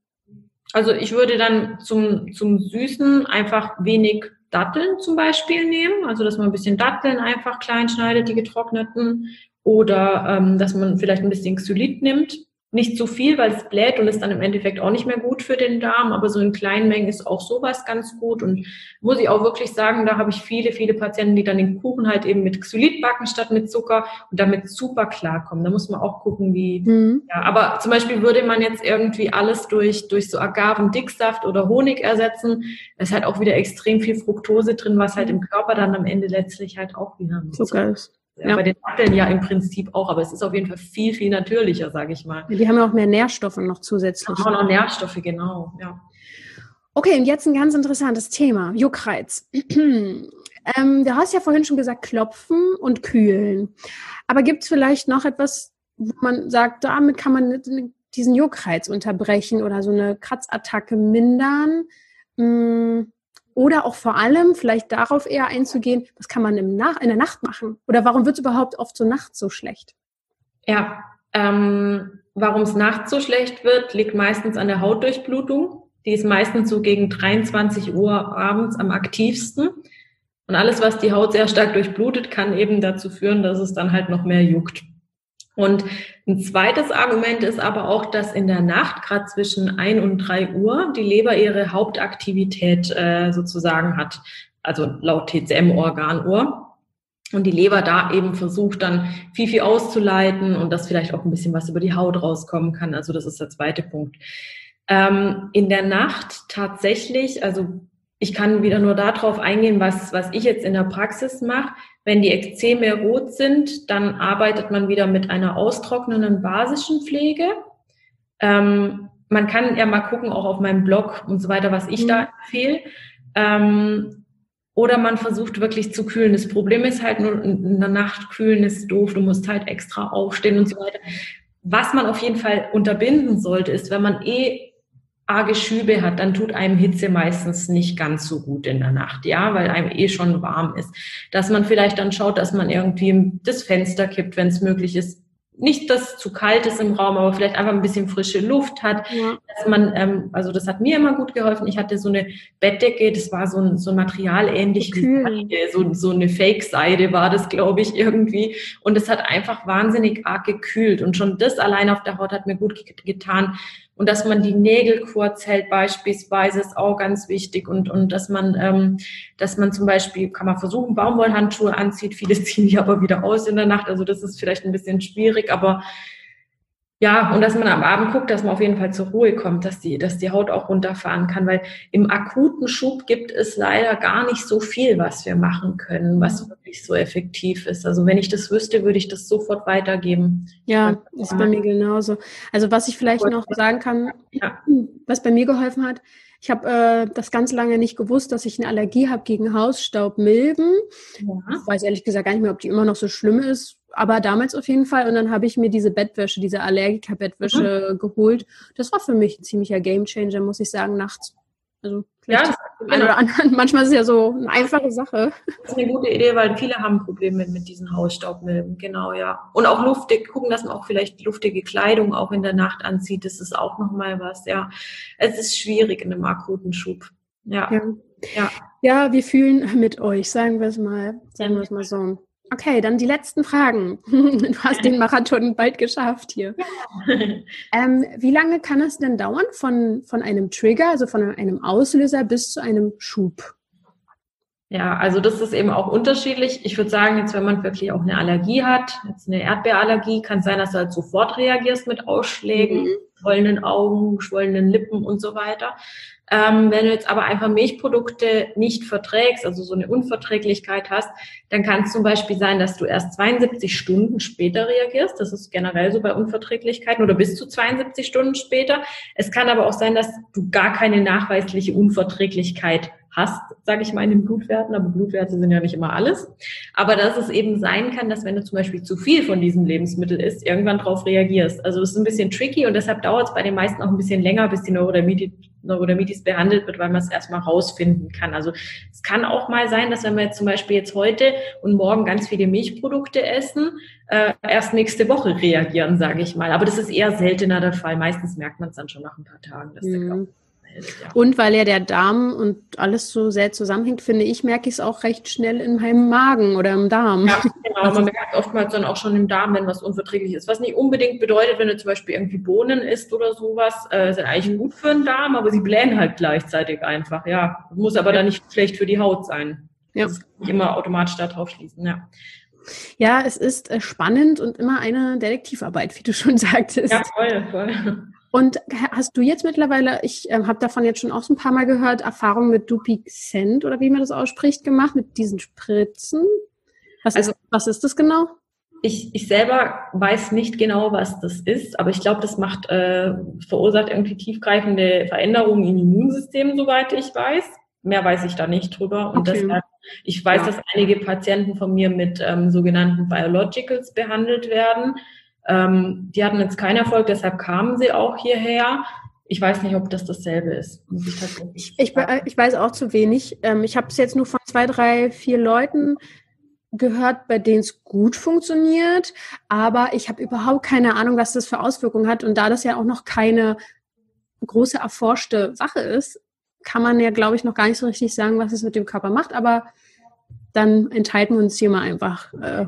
Also ich würde dann zum, zum Süßen einfach wenig Datteln zum Beispiel nehmen, also dass man ein bisschen Datteln einfach klein schneidet, die getrockneten, oder ähm, dass man vielleicht ein bisschen Xylit nimmt, nicht zu viel, weil es bläht und ist dann im Endeffekt auch nicht mehr gut für den Darm, aber so in kleinen Mengen ist auch sowas ganz gut und muss ich auch wirklich sagen, da habe ich viele, viele Patienten, die dann den Kuchen halt eben mit Xylit backen statt mit Zucker und damit super klarkommen. Da muss man auch gucken, wie, mhm. ja, aber zum Beispiel würde man jetzt irgendwie alles durch, durch so Agavendicksaft oder Honig ersetzen, da ist halt auch wieder extrem viel Fructose drin, was halt im Körper dann am Ende letztlich halt auch wieder Zucker ist. Ja. Bei den Datteln ja im Prinzip auch, aber es ist auf jeden Fall viel, viel natürlicher, sage ich mal. Die haben ja auch mehr Nährstoffe noch zusätzlich. Auch noch Nährstoffe, genau, ja. Okay, und jetzt ein ganz interessantes Thema, Juckreiz. ähm, du hast ja vorhin schon gesagt, klopfen und kühlen. Aber gibt es vielleicht noch etwas, wo man sagt, damit kann man diesen Juckreiz unterbrechen oder so eine Kratzattacke mindern? Hm, oder auch vor allem vielleicht darauf eher einzugehen, was kann man im Nach in der Nacht machen? Oder warum wird es überhaupt oft so nachts so schlecht? Ja, ähm, warum es nachts so schlecht wird, liegt meistens an der Hautdurchblutung. Die ist meistens so gegen 23 Uhr abends am aktivsten. Und alles, was die Haut sehr stark durchblutet, kann eben dazu führen, dass es dann halt noch mehr juckt. Und ein zweites Argument ist aber auch, dass in der Nacht, gerade zwischen ein und drei Uhr, die Leber ihre Hauptaktivität äh, sozusagen hat, also laut TCM-Organuhr. Und die Leber da eben versucht dann viel, viel auszuleiten und dass vielleicht auch ein bisschen was über die Haut rauskommen kann. Also das ist der zweite Punkt. Ähm, in der Nacht tatsächlich, also ich kann wieder nur darauf eingehen, was, was ich jetzt in der Praxis mache. Wenn die Ekzeme rot sind, dann arbeitet man wieder mit einer austrocknenden basischen Pflege. Ähm, man kann ja mal gucken, auch auf meinem Blog und so weiter, was ich mhm. da empfehle. Ähm, oder man versucht wirklich zu kühlen. Das Problem ist halt nur, in der Nacht kühlen ist doof, du musst halt extra aufstehen und so weiter. Was man auf jeden Fall unterbinden sollte, ist, wenn man eh arge Schübe hat, dann tut einem Hitze meistens nicht ganz so gut in der Nacht, ja, weil einem eh schon warm ist. Dass man vielleicht dann schaut, dass man irgendwie das Fenster kippt, wenn es möglich ist, nicht, dass es zu kalt ist im Raum, aber vielleicht einfach ein bisschen frische Luft hat. Ja. Dass man, ähm, also das hat mir immer gut geholfen. Ich hatte so eine Bettdecke, das war so ein, so ein Material ähnlich wie Seide, so, so eine Fake-Seide war das, glaube ich, irgendwie. Und es hat einfach wahnsinnig arg gekühlt. Und schon das allein auf der Haut hat mir gut getan. Und dass man die Nägel kurz hält beispielsweise ist auch ganz wichtig. Und, und dass man, ähm, dass man zum Beispiel, kann man versuchen, Baumwollhandschuhe anzieht. Viele ziehen die aber wieder aus in der Nacht. Also das ist vielleicht ein bisschen schwierig, aber ja, und dass man am Abend guckt, dass man auf jeden Fall zur Ruhe kommt, dass die, dass die Haut auch runterfahren kann, weil im akuten Schub gibt es leider gar nicht so viel, was wir machen können, was wirklich so effektiv ist. Also wenn ich das wüsste, würde ich das sofort weitergeben. Ja, ist bei mir genauso. Also was ich vielleicht noch sagen kann, ja. was bei mir geholfen hat, ich habe äh, das ganz lange nicht gewusst, dass ich eine Allergie habe gegen Hausstaubmilben. Ja. Ich weiß ehrlich gesagt gar nicht mehr, ob die immer noch so schlimm ist aber damals auf jeden Fall. Und dann habe ich mir diese Bettwäsche, diese Allergiker-Bettwäsche mhm. geholt. Das war für mich ein ziemlicher Gamechanger, muss ich sagen, nachts. Also ja, genau. oder anderen. Manchmal ist es ja so eine einfache Sache. Das ist eine gute Idee, weil viele haben Probleme mit, mit diesen Hausstaubmilben. Genau, ja. Und auch luftig, gucken, dass man auch vielleicht luftige Kleidung auch in der Nacht anzieht. Das ist auch nochmal was, ja. Es ist schwierig in einem akuten Schub. Ja. ja. Ja. ja, wir fühlen mit euch, sagen wir es mal, sagen wir es mal so. Okay, dann die letzten Fragen. Du hast den Marathon bald geschafft hier. ähm, wie lange kann es denn dauern von, von einem Trigger, also von einem Auslöser bis zu einem Schub? Ja, also das ist eben auch unterschiedlich. Ich würde sagen, jetzt wenn man wirklich auch eine Allergie hat, jetzt eine Erdbeerallergie, kann sein, dass du halt sofort reagierst mit Ausschlägen, mhm. Geschwollenen Augen, geschwollenen Lippen und so weiter. Ähm, wenn du jetzt aber einfach Milchprodukte nicht verträgst, also so eine Unverträglichkeit hast, dann kann es zum Beispiel sein, dass du erst 72 Stunden später reagierst. Das ist generell so bei Unverträglichkeiten oder bis zu 72 Stunden später. Es kann aber auch sein, dass du gar keine nachweisliche Unverträglichkeit hast, sage ich mal, in den Blutwerten, aber Blutwerte sind ja nicht immer alles. Aber dass es eben sein kann, dass wenn du zum Beispiel zu viel von diesem Lebensmittel isst, irgendwann darauf reagierst. Also es ist ein bisschen tricky und deshalb dauert es bei den meisten auch ein bisschen länger, bis die Neurodermitis, Neurodermitis behandelt wird, weil man es erstmal rausfinden kann. Also es kann auch mal sein, dass wenn wir jetzt zum Beispiel jetzt heute und morgen ganz viele Milchprodukte essen, äh, erst nächste Woche reagieren, sage ich mal. Aber das ist eher seltener der Fall. Meistens merkt man es dann schon nach ein paar Tagen, dass mhm. der Körper Ja. Und weil ja der Darm und alles so sehr zusammenhängt, finde ich, merke ich es auch recht schnell in meinem Magen oder im Darm. Ja, genau. Also, man merkt oftmals dann auch schon im Darm, wenn was unverträglich ist. Was nicht unbedingt bedeutet, wenn du zum Beispiel irgendwie Bohnen isst oder sowas, äh, sind eigentlich gut für den Darm, aber sie blähen halt gleichzeitig einfach. Ja, muss aber ja. dann nicht schlecht für die Haut sein. Ja. Das kann nicht immer automatisch darauf schließen, ja. Ja, es ist äh, spannend und immer eine Detektivarbeit, wie du schon sagtest. Ja, voll, voll. Und hast du jetzt mittlerweile, ich äh, habe davon jetzt schon auch so ein paar Mal gehört, Erfahrung mit Dupixent oder wie man das ausspricht, gemacht, mit diesen Spritzen? Was, also, ist, was ist das genau? Ich, ich selber weiß nicht genau, was das ist, aber ich glaube, das macht, äh, verursacht irgendwie tiefgreifende Veränderungen im Immunsystem, soweit ich weiß. Mehr weiß ich da nicht drüber. Und okay. deshalb, ich weiß, ja. dass einige Patienten von mir mit ähm, sogenannten Biologicals behandelt werden. Ähm, die hatten jetzt keinen Erfolg, deshalb kamen sie auch hierher. Ich weiß nicht, ob das dasselbe ist. Ich, ich, ich, weiß auch zu wenig. Ähm, ich habe es jetzt nur von zwei, drei, vier Leuten gehört, bei denen es gut funktioniert, aber ich habe überhaupt keine Ahnung, was das für Auswirkungen hat. Und da das ja auch noch keine große erforschte Sache ist, kann man ja, glaube ich, noch gar nicht so richtig sagen, was es mit dem Körper macht. Aber dann enthalten wir uns hier mal einfach äh,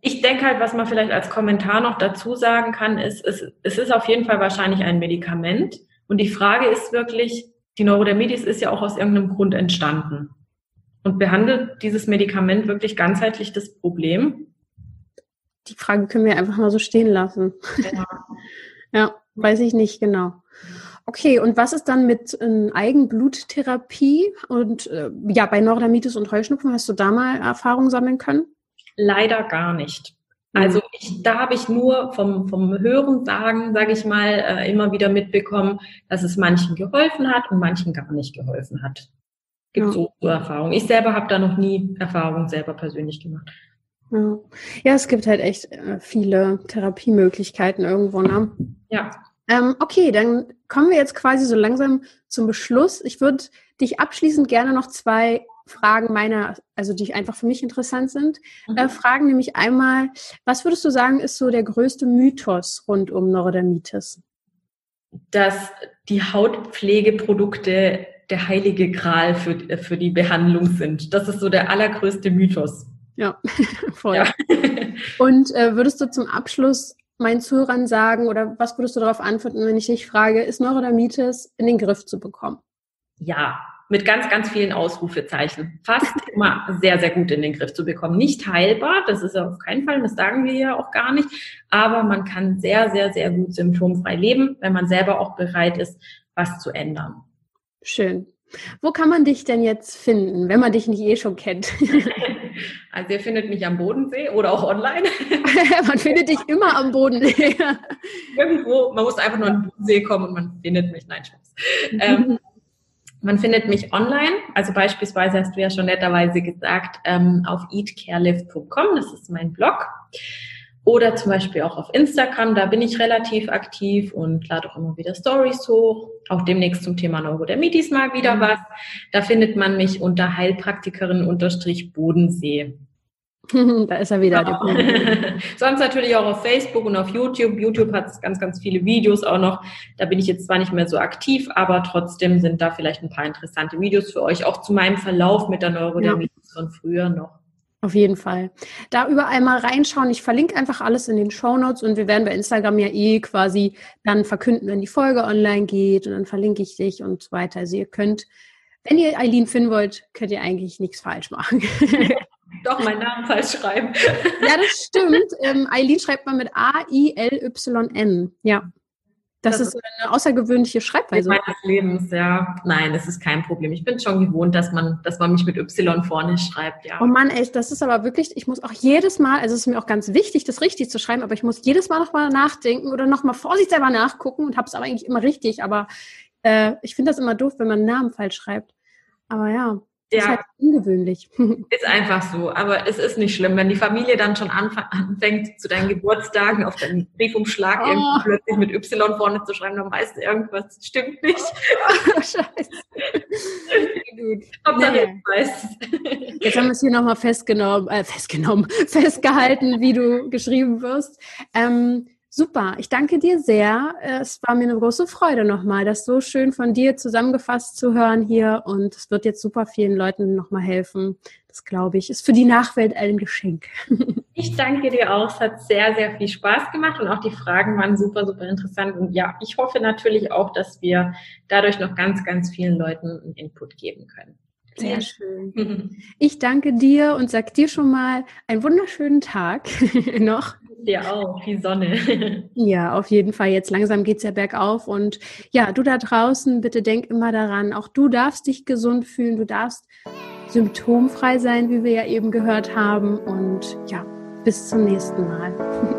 ich denke halt, was man vielleicht als Kommentar noch dazu sagen kann, ist, es, es ist auf jeden Fall wahrscheinlich ein Medikament. Und die Frage ist wirklich, die Neurodermitis ist ja auch aus irgendeinem Grund entstanden. Und behandelt dieses Medikament wirklich ganzheitlich das Problem? Die Frage können wir einfach mal so stehen lassen. Ja, ja weiß ich nicht genau. Okay, und was ist dann mit äh, Eigenbluttherapie? Und äh, ja, bei Neurodermitis und Heuschnupfen hast du da mal Erfahrungen sammeln können? Leider gar nicht. Mhm. Also ich, da habe ich nur vom, vom Hören sagen, sage ich mal, äh, immer wieder mitbekommen, dass es manchen geholfen hat und manchen gar nicht geholfen hat. Gibt ja. so, so Erfahrungen. Ich selber habe da noch nie Erfahrungen selber persönlich gemacht. Ja. ja, es gibt halt echt äh, viele Therapiemöglichkeiten irgendwo, ne? Ja. Ähm, okay, dann kommen wir jetzt quasi so langsam zum Beschluss. Ich würde dich abschließend gerne noch zwei Fragen meiner, also die einfach für mich interessant sind, mhm. äh, fragen. Nämlich einmal, was würdest du sagen, ist so der größte Mythos rund um Neurodermitis? Dass die Hautpflegeprodukte der heilige Gral für, für die Behandlung sind. Das ist so der allergrößte Mythos. Ja, voll. Ja. Und äh, würdest du zum Abschluss meinen Zuhörern sagen oder was würdest du darauf antworten, wenn ich dich frage, ist Neurodermitis in den Griff zu bekommen? Ja, mit ganz, ganz vielen Ausrufezeichen. Fast immer sehr, sehr gut in den Griff zu bekommen. Nicht heilbar, das ist auf keinen Fall, das sagen wir ja auch gar nicht, aber man kann sehr, sehr, sehr gut symptomfrei leben, wenn man selber auch bereit ist, was zu ändern. Schön. Wo kann man dich denn jetzt finden, wenn man dich nicht eh schon kennt? Also ihr findet mich am Bodensee oder auch online. man findet dich immer am Bodensee. Irgendwo, man muss einfach nur an den Bodensee kommen und man findet mich. Nein, Spaß. Ähm, man findet mich online, also beispielsweise hast du ja schon netterweise gesagt, ähm, auf eatcarelift.com, das ist mein Blog. Oder zum Beispiel auch auf Instagram, da bin ich relativ aktiv und lade auch immer wieder Stories hoch. Auch demnächst zum Thema Neurodermitis mal wieder mhm. was. Da findet man mich unter Heilpraktikerin unterstrich Bodensee. da ist er wieder. Genau. Sonst natürlich auch auf Facebook und auf YouTube. YouTube hat ganz, ganz viele Videos auch noch. Da bin ich jetzt zwar nicht mehr so aktiv, aber trotzdem sind da vielleicht ein paar interessante Videos für euch, auch zu meinem Verlauf mit der Neurodermitis ja. von früher noch. Auf jeden Fall. Da überall mal reinschauen. Ich verlinke einfach alles in den Show Notes und wir werden bei Instagram ja eh quasi dann verkünden, wenn die Folge online geht und dann verlinke ich dich und so weiter. Also ihr könnt, wenn ihr Eileen finden wollt, könnt ihr eigentlich nichts falsch machen. Doch, meinen Namen falsch schreiben. Ja, das stimmt. Ähm, Eileen schreibt man mit A-I-L-Y-N. Ja. Das, das ist eine außergewöhnliche Schreibweise. Meines Lebens, ja. Nein, das ist kein Problem. Ich bin schon gewohnt, dass man, dass man mich mit Y vorne schreibt, ja. Oh Mann, echt, das ist aber wirklich, ich muss auch jedes Mal, also es ist mir auch ganz wichtig, das richtig zu schreiben, aber ich muss jedes Mal nochmal nachdenken oder nochmal vorsichtshalber nachgucken und habe es aber eigentlich immer richtig. Aber äh, ich finde das immer doof, wenn man einen Namen falsch schreibt. Aber ja. Ja. Ist halt ungewöhnlich. Ist einfach so, aber es ist nicht schlimm, wenn die Familie dann schon anfängt, zu deinen Geburtstagen auf deinen Briefumschlag oh. irgendwie plötzlich mit Y vorne zu schreiben, dann weißt du, irgendwas stimmt nicht. Oh, scheiße. Gut. Naja. Jetzt haben wir es hier nochmal festgenommen, äh, festgenommen, festgehalten, wie du geschrieben wirst. Ähm, Super, ich danke dir sehr. Es war mir eine große Freude nochmal, das so schön von dir zusammengefasst zu hören hier und es wird jetzt super vielen Leuten nochmal helfen. Das glaube ich, ist für die Nachwelt ein Geschenk. Ich danke dir auch. Es hat sehr, sehr viel Spaß gemacht und auch die Fragen waren super, super interessant. Und ja, ich hoffe natürlich auch, dass wir dadurch noch ganz, ganz vielen Leuten einen Input geben können. Sehr schön. Ich danke dir und sag dir schon mal einen wunderschönen Tag noch. Dir auch, die Sonne. Ja, auf jeden Fall. Jetzt langsam geht es ja bergauf. Und ja, du da draußen, bitte denk immer daran, auch du darfst dich gesund fühlen, du darfst symptomfrei sein, wie wir ja eben gehört haben. Und ja, bis zum nächsten Mal.